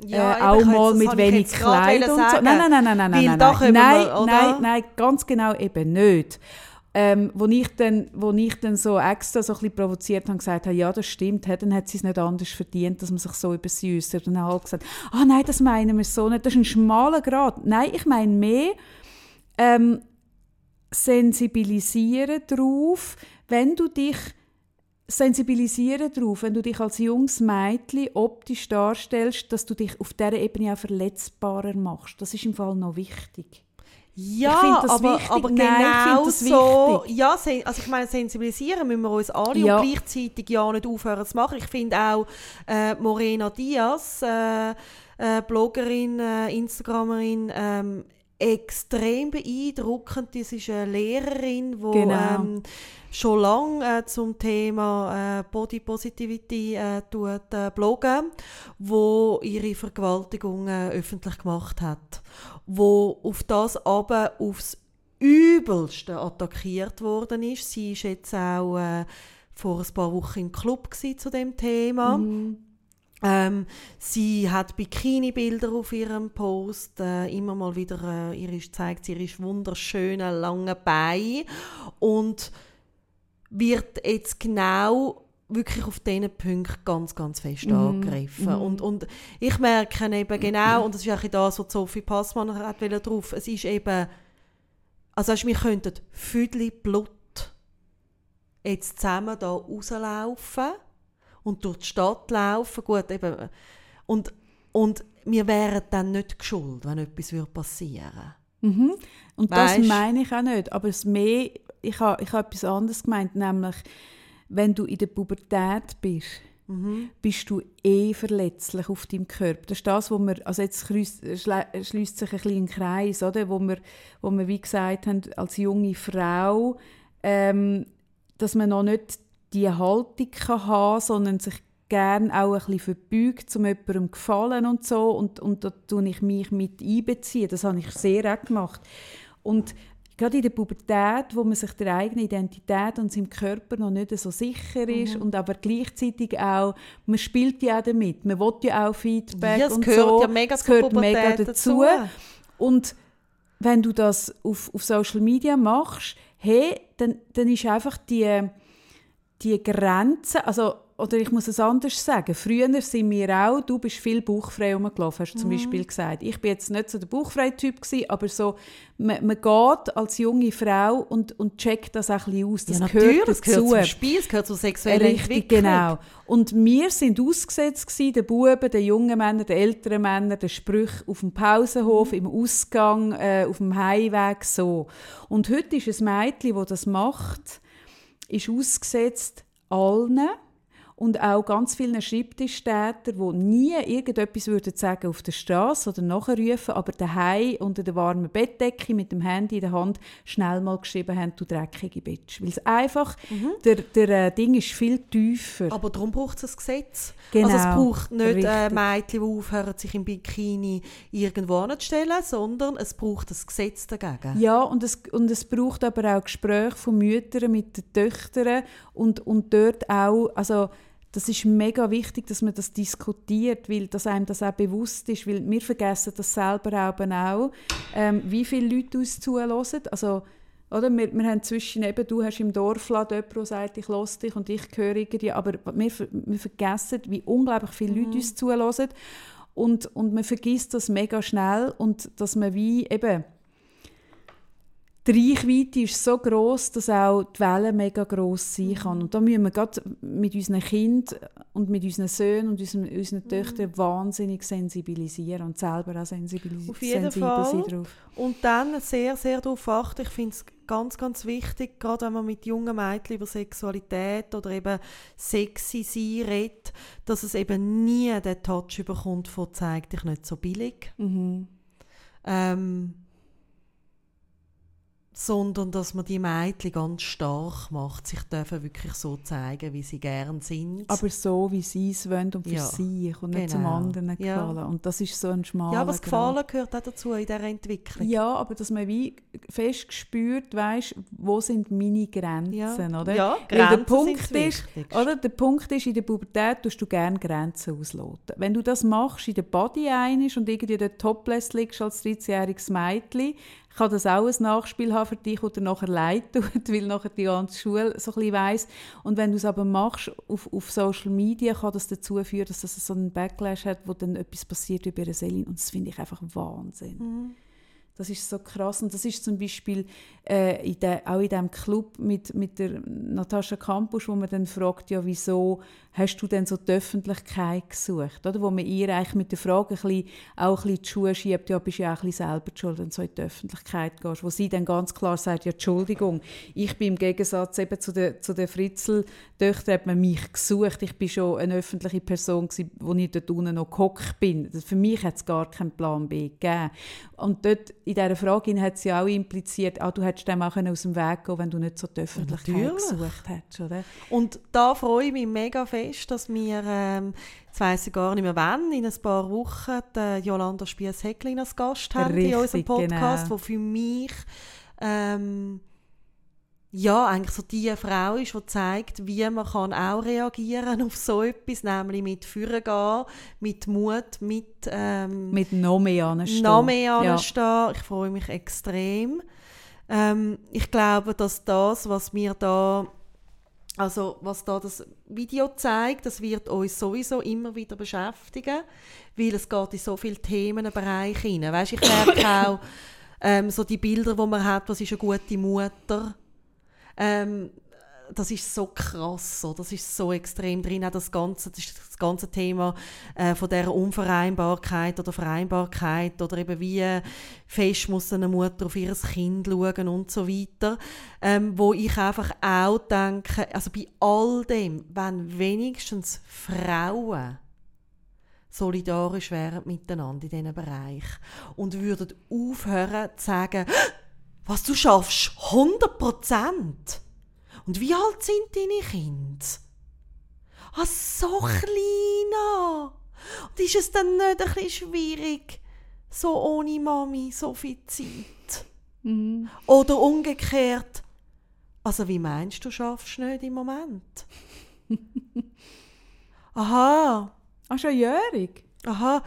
ja, äh, auch mal mit wenig Kleid und so. Nein, nein, nein, nein, nein, nein, nein, nein, nein, nein, ganz genau eben nicht. Ähm, wo, ich dann, wo ich dann so extra so ein bisschen provoziert habe und gesagt habe, ja, das stimmt, hey, dann hat sie es nicht anders verdient, dass man sich so über sie äußert. Und dann habe ich gesagt, ah oh, nein, das meinen wir so nicht, das ist ein schmaler Grad. Nein, ich meine mehr ähm, sensibilisieren darauf, wenn du dich sensibilisieren darauf, wenn du dich als junges Mädchen optisch darstellst, dass du dich auf dieser Ebene auch verletzbarer machst. Das ist im Fall noch wichtig. Ja, aber, wichtig. aber genau so. Ja, also ich meine, sensibilisieren müssen wir uns alle ja. und gleichzeitig ja nicht aufhören zu machen. Ich finde auch äh, Morena Diaz, äh, äh, Bloggerin, äh, Instagramerin, ähm, extrem beeindruckend. Sie ist eine Lehrerin, die genau. ähm, schon lange äh, zum Thema äh, Body Positivity äh, tut, äh, bloggen, wo ihre Vergewaltigungen öffentlich gemacht hat wo auf das aber aufs Übelste attackiert worden ist. Sie ist jetzt auch äh, vor ein paar Wochen im Club zu dem Thema. Mhm. Ähm, sie hat Bikini-Bilder auf ihrem Post, äh, immer mal wieder äh, ihre, zeigt sie ihre wunderschönen langen Beine und wird jetzt genau wirklich auf diesen Punkten ganz, ganz fest mm. angegriffen. Mm. Und, und ich merke eben genau, und das ist auch das, was Sophie Passmann hat drauf, es ist eben, also wir könnten Füdli Blut jetzt zusammen da rauslaufen und durch die Stadt laufen, gut, eben, und, und wir wären dann nicht geschuld, wenn etwas passieren würde. Mhm. Und weißt? das meine ich auch nicht, aber es mehr, ich habe ich ha etwas anderes gemeint, nämlich wenn du in der Pubertät bist, mhm. bist du eh verletzlich auf deinem Körper. Das ist das, wo wir, also jetzt schließt sich ein bisschen ein Kreis, oder? Wo, wir, wo wir, wie gesagt haben, als junge Frau, ähm, dass man noch nicht die Haltung kann haben sondern sich gerne auch ein bisschen verbeugt, um jemandem gefallen und so. Und, und da tue ich mich mit einbeziehen. Das habe ich sehr auch gemacht. Und gerade in der Pubertät, wo man sich der eigenen Identität und seinem Körper noch nicht so sicher ist mhm. und aber gleichzeitig auch, man spielt ja auch damit, man will ja auch Feedback ja, es und gehört so. Ja mega es gehört mega dazu. dazu. Und wenn du das auf, auf Social Media machst, hey, dann, dann ist einfach die, die Grenze, also oder ich muss es anders sagen. Früher sind wir auch, du bist viel bauchfrei rumgelaufen, hast du zum mhm. Beispiel gesagt. Ich bin jetzt nicht so der bauchfreie Typ aber so, man, man geht als junge Frau und, und checkt das auch ein bisschen aus. Das ja, gehört dazu. Das gehört zum Spiel, das gehört zur sexuellen Richtig, Entwicklung. genau. Und wir sind ausgesetzt gewesen, den Buben, den jungen Männern, den älteren Männern, den Sprüchen auf dem Pausenhof, mhm. im Ausgang, äh, auf dem Heimweg, so. Und heute ist ein Mädchen, das das macht, ist ausgesetzt allen, und auch ganz vielen Schreibtischtäter, die nie irgendetwas würden sagen auf der Straße oder nachrufen, aber daheim unter der warmen Bettdecke mit dem Handy in der Hand schnell mal geschrieben haben, du dreckige Bitch. Weil es einfach, mhm. der, der äh, Ding ist viel tiefer. Aber darum braucht es ein Gesetz. Genau, also es braucht nicht äh, Mädchen, die aufhören, sich im Bikini irgendwo anzustellen, sondern es braucht ein Gesetz dagegen. Ja, und es, und es braucht aber auch Gespräche von Müttern mit den Töchtern und, und dort auch, also das ist mega wichtig, dass man das diskutiert, weil dass einem das auch bewusst ist, weil wir vergessen das selber auch, ähm, wie viele Leute uns zuhören. Also, oder? Wir, wir haben zwischen eben, du hast im Dorf jemanden, der sagt, ich höre dich und ich höre irgendwie, aber wir, wir vergessen, wie unglaublich viele mhm. Leute uns zuhören und, und man vergisst das mega schnell und dass man wie eben die Reichweite ist so groß, dass auch die Welle mega groß sein kann. Und da müssen wir gerade mit unseren Kindern und mit unseren Söhnen und unseren, unseren Töchtern wahnsinnig sensibilisieren und selber auch sensibilis Auf jeden sensibel Fall. sein drauf. Und dann sehr, sehr darauf achten. Ich finde es ganz, ganz wichtig, gerade wenn man mit jungen Mädchen über Sexualität oder eben sexy sein redet, dass es eben nie den Touch bekommt von «zeig dich nicht so billig». Mhm. Ähm, sondern dass man die Mädchen ganz stark macht, sich dürfen wirklich so zeigen, wie sie gern sind. Aber so, wie sie es wollen und für Ja, sich und nicht zum genau. anderen Ja. gefallen. Und das ist so ein schmaler ja, aber das. Gefallen gehört auch dazu in dieser Entwicklung. Ja, aber dass man wie fest spürt, weißt, wo sind meine Grenzen, Ja. oder? Ja, Weil der Grenzen Punkt ist, oder? Der Punkt ist, in der Pubertät tust du gerne Grenzen ausloten. Wenn du das machst, in der Body einisch und irgendwie dort topless liegst als 13-jähriges Mädchen, kann das auch ein Nachspiel haben für dich, dir nachher leid tut, weil nachher die ganze Schule so ein bisschen weiss. Und wenn du es aber machst auf, auf Social Media, kann das dazu führen, dass das so einen Backlash hat, wo dann etwas passiert über eine Seele. Und das finde ich einfach Wahnsinn. Mhm. Das ist so krass. Und das ist zum Beispiel äh, in de, auch in diesem Club mit, mit der Natascha Campus, wo man dann fragt, ja, wieso hast du denn so die Öffentlichkeit gesucht? Oder? Wo man ihr eigentlich mit der Frage ein bisschen, auch ein bisschen die Schuhe schiebt, ja, bist ja auch ein bisschen selber die schuld, wenn du so in die Öffentlichkeit gehst. Wo sie dann ganz klar sagt, ja, Entschuldigung, ich bin im Gegensatz eben zu den, zu den Fritzel-Töchtern, hat man mich gesucht. Ich bin schon eine öffentliche Person gewesen, wo ich dort unten noch gehockt bin. Für mich hat es gar keinen Plan B gegeben. Und dort in dieser Frage hat sie auch impliziert, ah, du hättest dem auch aus dem Weg gehen wenn du nicht so die Öffentlichkeit Natürlich. gesucht hättest. Oder? Und da freue ich mich mega fest, dass wir, ähm, jetzt weiss ich gar nicht mehr wann, in ein paar Wochen die Jolanda Spiess-Hecklin als Gast haben in unserem Richtig, Podcast, genau. wo für mich ähm, ja, eigentlich so die Frau ist, die zeigt, wie man kann auch reagieren auf so etwas, nämlich mit Führen gehen, mit Mut, mit ähm, Mit noch mehr anstehen. noch mehr Ja. anstehen. Ich freue mich extrem. Ähm, ich glaube, dass das, was wir da, also was da das Video zeigt, das wird uns sowieso immer wieder beschäftigen, weil es geht in so viele Themenbereiche hinein. Weißt, ich merke auch ähm, so die Bilder, die man hat, was ist eine gute Mutter. Ähm, das ist so krass, so. das ist so extrem drin, auch das ganze, das, das ganze Thema äh, von der Unvereinbarkeit oder Vereinbarkeit oder eben wie fest muss eine Mutter auf ihr Kind schauen und so weiter, ähm, wo ich einfach auch denke, also bei all dem, wenn wenigstens Frauen solidarisch wären miteinander in diesem Bereich und würden aufhören zu sagen, was du schaffst, 100 Prozent. Und wie alt sind deine Kinder? Ah, so klein. noch. Und ist es dann nicht ein bisschen schwierig, so ohne Mami so viel Zeit? Mhm. Oder umgekehrt, also wie meinst du, schaffst du nicht im Moment? Aha, Ah, schon jährig? aha,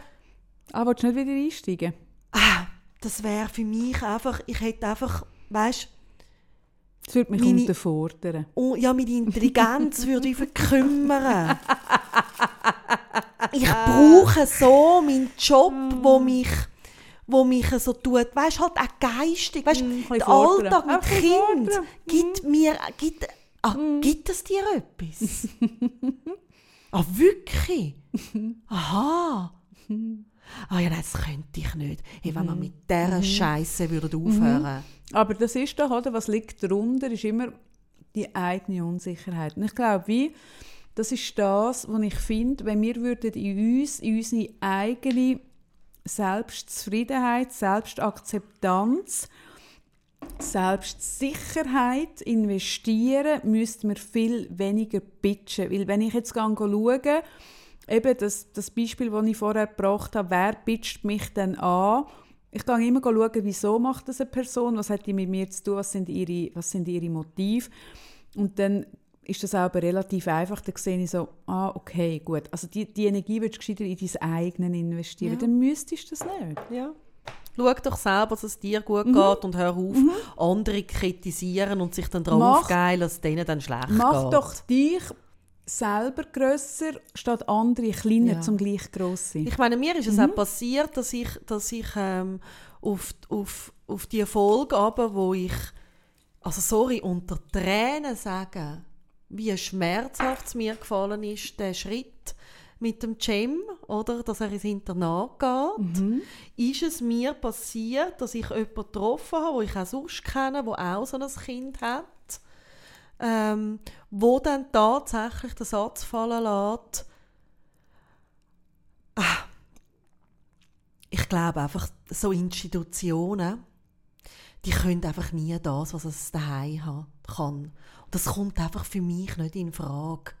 Ah, willst du nicht wieder einsteigen? ah, das wäre für mich einfach, ich hätte einfach, weißt Das würde mich Meine- unterfordern. oh, ja, meine Intelligenz würde ich verkümmern. Ich brauche so meinen Job, wo mich wo mich so tut, weißt halt auch geistig, weißt, Mm, der fordern. Alltag mit bisschen Kind fordern. gibt mir, gibt, ah, gibt es dir etwas? ah, wirklich? Aha. Ah ja, das könnte ich nicht. Hey, wenn wir mit dieser Scheiße würden aufhören Aber das ist doch, oder, was liegt darunter, ist immer die eigene Unsicherheit. Und ich glaube, wie, das ist das, was ich finde, wenn wir würden in uns, in unsere eigene Selbstzufriedenheit, Selbstakzeptanz, Selbstsicherheit investieren, müssten wir viel weniger bitchen. Weil wenn ich jetzt schaue, eben das, das Beispiel, das ich vorher gebracht habe, wer bitcht mich denn an? Ich gehe immer schauen, wieso macht das eine Person, was hat die mit mir zu tun, was sind ihre, was sind ihre Motive. Und dann ist das auch aber relativ einfach. Dann sehe ich so, ah, okay, gut. Also die, die Energie willst du gescheiter in dein Eigenen investieren. Ja. Dann müsstest du das nicht. Ja. Schau doch selber, dass es dir gut Mhm. geht und hör auf, andere kritisieren und sich dann darauf Mach- geilen, dass es denen dann schlecht Mach geht. doch dich selber grösser, statt andere kleiner Ja. zum gleich gross sein. Ich meine, mir ist es Mhm. auch passiert, dass ich, dass ich ähm, auf, auf, auf die Folge aber, wo ich, also sorry, unter Tränen sagen, wie schmerzhaft es mir gefallen ist, der Schritt mit dem Cem, oder, dass er ins Internat geht, Mhm. ist es mir passiert, dass ich jemanden getroffen habe, den ich auch sonst kenne, der auch so ein Kind hat, ähm, wo dann tatsächlich den Satz fallen lässt, ah, ich glaube einfach, so Institutionen, die können einfach nie das, was es daheim ha- kann. Und das kommt einfach für mich nicht in Frage.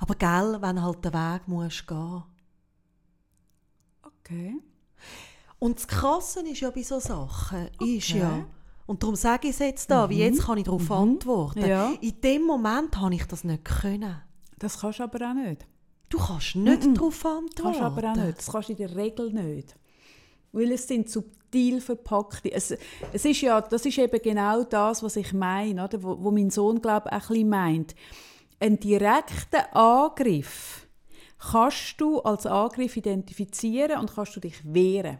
Aber gell, wenn halt der Weg muss gehen. Okay. Und das Krasse ist ja bei so Sachen, ist Okay. ja, und darum sage ich es jetzt da, wie jetzt kann ich darauf antworten. Ja. In dem Moment habe ich das nicht können. Das kannst du aber auch nicht. Du kannst nicht darauf antworten. Kannst aber auch nicht. Das kannst du in der Regel nicht. Weil es sind subtil verpackte. Es, es ist ja, das ist eben genau das, was ich meine, oder? Wo, wo mein Sohn glaube ich, auch ein bisschen meint. Einen direkten Angriff kannst du als Angriff identifizieren und kannst du dich wehren.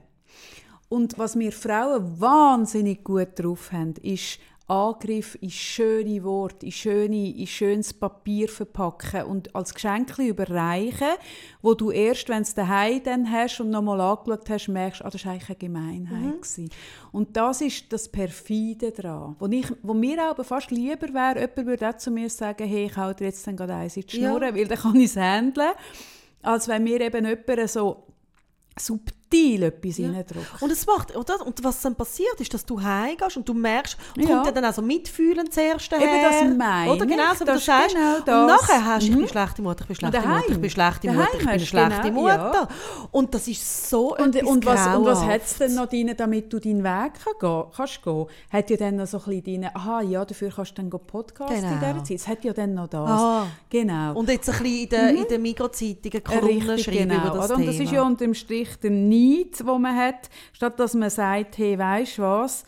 Und was wir Frauen wahnsinnig gut drauf haben, ist Angriff in schöne Worte, in, schöne, in schönes Papier verpacken und als Geschenk überreichen, wo du erst, wenn du es daheim dann hast und nochmal angeschaut hast, merkst, ah, das war eigentlich eine Gemeinheit. gewesen. Und das ist das Perfide daran. Wo, ich, wo mir aber fast lieber wäre, jemand würde auch zu mir sagen, hey, ich hau dir jetzt dann gerade eins in die Ja. Schnur, weil dann kann ich es handeln. Als wenn mir eben jemand so subtil etwas Ja. Und, es macht, oder? und was dann passiert, ist, dass du heimgehst und du merkst, und Ja. kommt dann also Mitfühlen zuerst Eben her. das meine Oder genau, ich, so wie das du sagst. genau Und das. nachher hast du, ich Mhm. bin schlechte Mutter, ich bin schlechte daheim. Mutter, ich bin schlechte Daheim Mutter, ich bin eine schlechte genau, Mutter. Und das ist so Und, etwas und was, und was hat es denn noch drin, damit du deinen Weg kann gehen, kannst gehen? Hat ja dann noch so ein bisschen drin, aha, ja, dafür kannst du dann go podcasten in Genau. dieser Zeit. Es hat ja dann noch das. Ah. Genau. Und jetzt ein bisschen in den, in den Mikrozeitungen Kolumnen schreiben genau. über das oder? Und Thema. das ist ja unter dem Strich der Neid, den man hat, statt dass man sagt, hey, weisst du was,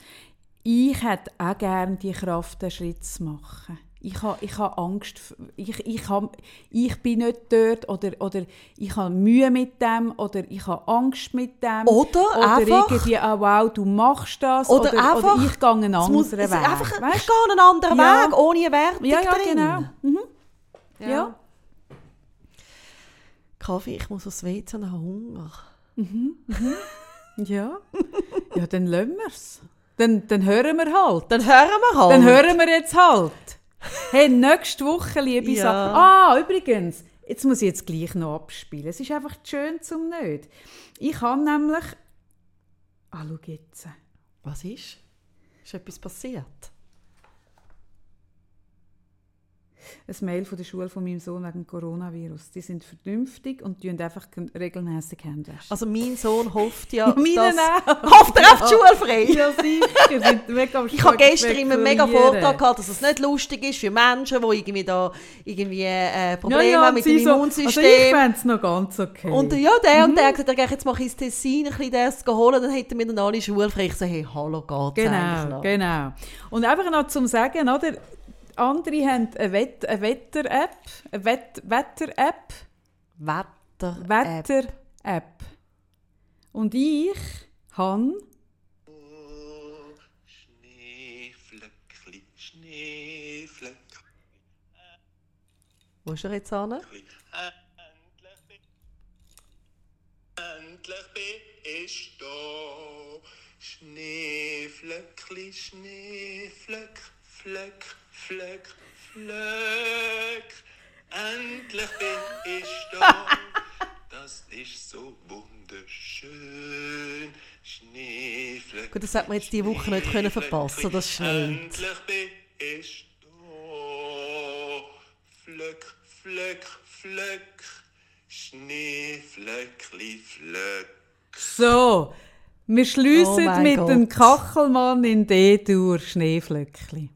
ich hätte auch gerne die Kraft, den Schritt zu machen. Ich habe ich ha Angst, ich, ich, ha, ich bin nicht dort oder, oder ich habe Mühe mit dem oder ich habe Angst mit dem. Oder oder einfach- irgendwie, ah, wow, du machst das Oder oder, einfach- oder ich gehe einen anderen muss, Weg. einfach, ich gehe einen anderen Ja. Weg, ohne Wertung Ja, ja, drin. genau. Mhm. Ja. Ja. Kaffee, ich muss aufs WC habe Hunger. Ja. ja, dann lassen wir es. Dann, dann hören wir halt. Dann hören wir halt. Dann hören wir jetzt halt. Hey, nächste Woche, liebe Ja. Sachen. Ah, übrigens, jetzt muss ich jetzt gleich noch abspielen. Es ist einfach schön zum nicht. Ich habe nämlich... Ah, schau jetzt. Was ist? Ist etwas passiert? Ein Mail von der Schule von meinem Sohn wegen Coronavirus. Die sind vernünftig und tun einfach regelmäßig Hände. Also mein Sohn hofft ja, dass... Hofft er auf die Schule frei? Ja, sicher. Ich habe gestern immer einen mega. Vortrag gehabt, dass es nicht lustig ist für Menschen, die irgendwie da irgendwie äh, Probleme ja, ja, haben mit dem so- Immunsystem. Also ich fände es noch ganz okay. und ja, der und der hat gesagt, jetzt mache ich ins Tessin ein bisschen das holen, dann hätten wir dann alle schulfrei. Ich so, hey, hallo, geht's Genau, noch? genau. Und einfach noch zum Sagen, oder? Andere haben eine, Wett eine Wetter-App, eine Wett Wetter-App, Wetter. Wetter-App. Und ich habe Schneeflöckli, Schneeflöckli. Wo ist er jetzt hin? Endlich bin, endlich bin ich da. Schneeflöckli, Schneeflöck, Flöck, Flöck, Flöck. Endlich bin ich da. Das ist so wunderschön. Schneeflöckli. Gut, das hat man jetzt diese Woche nicht können verpassen, das schneit. Endlich bin ich da. Flöck, Flöck, Flöck. Schneeflöckli, Flöck. so. Wir Oh schliessen mein mit Gott. dem Kachelmann in D-Dur Schneeflöckli.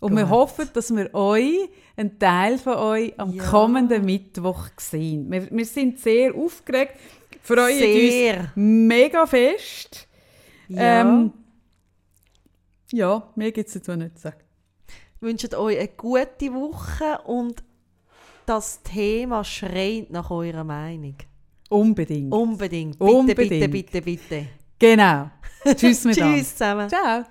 Und wir Gut. hoffen, dass wir euch, einen Teil von euch, am Ja. kommenden Mittwoch sehen. Wir, wir sind sehr aufgeregt, freuen Sehr. uns mega fest. Ja. Ähm, ja, mehr gibt es dazu nicht zu sagen. wünscht euch eine gute Woche und das Thema schreit nach eurer Meinung. Unbedingt. Unbedingt. Bitte, Unbedingt. bitte, bitte, bitte. Genau. Tschüss miteinander. Tschüss zusammen. Ciao.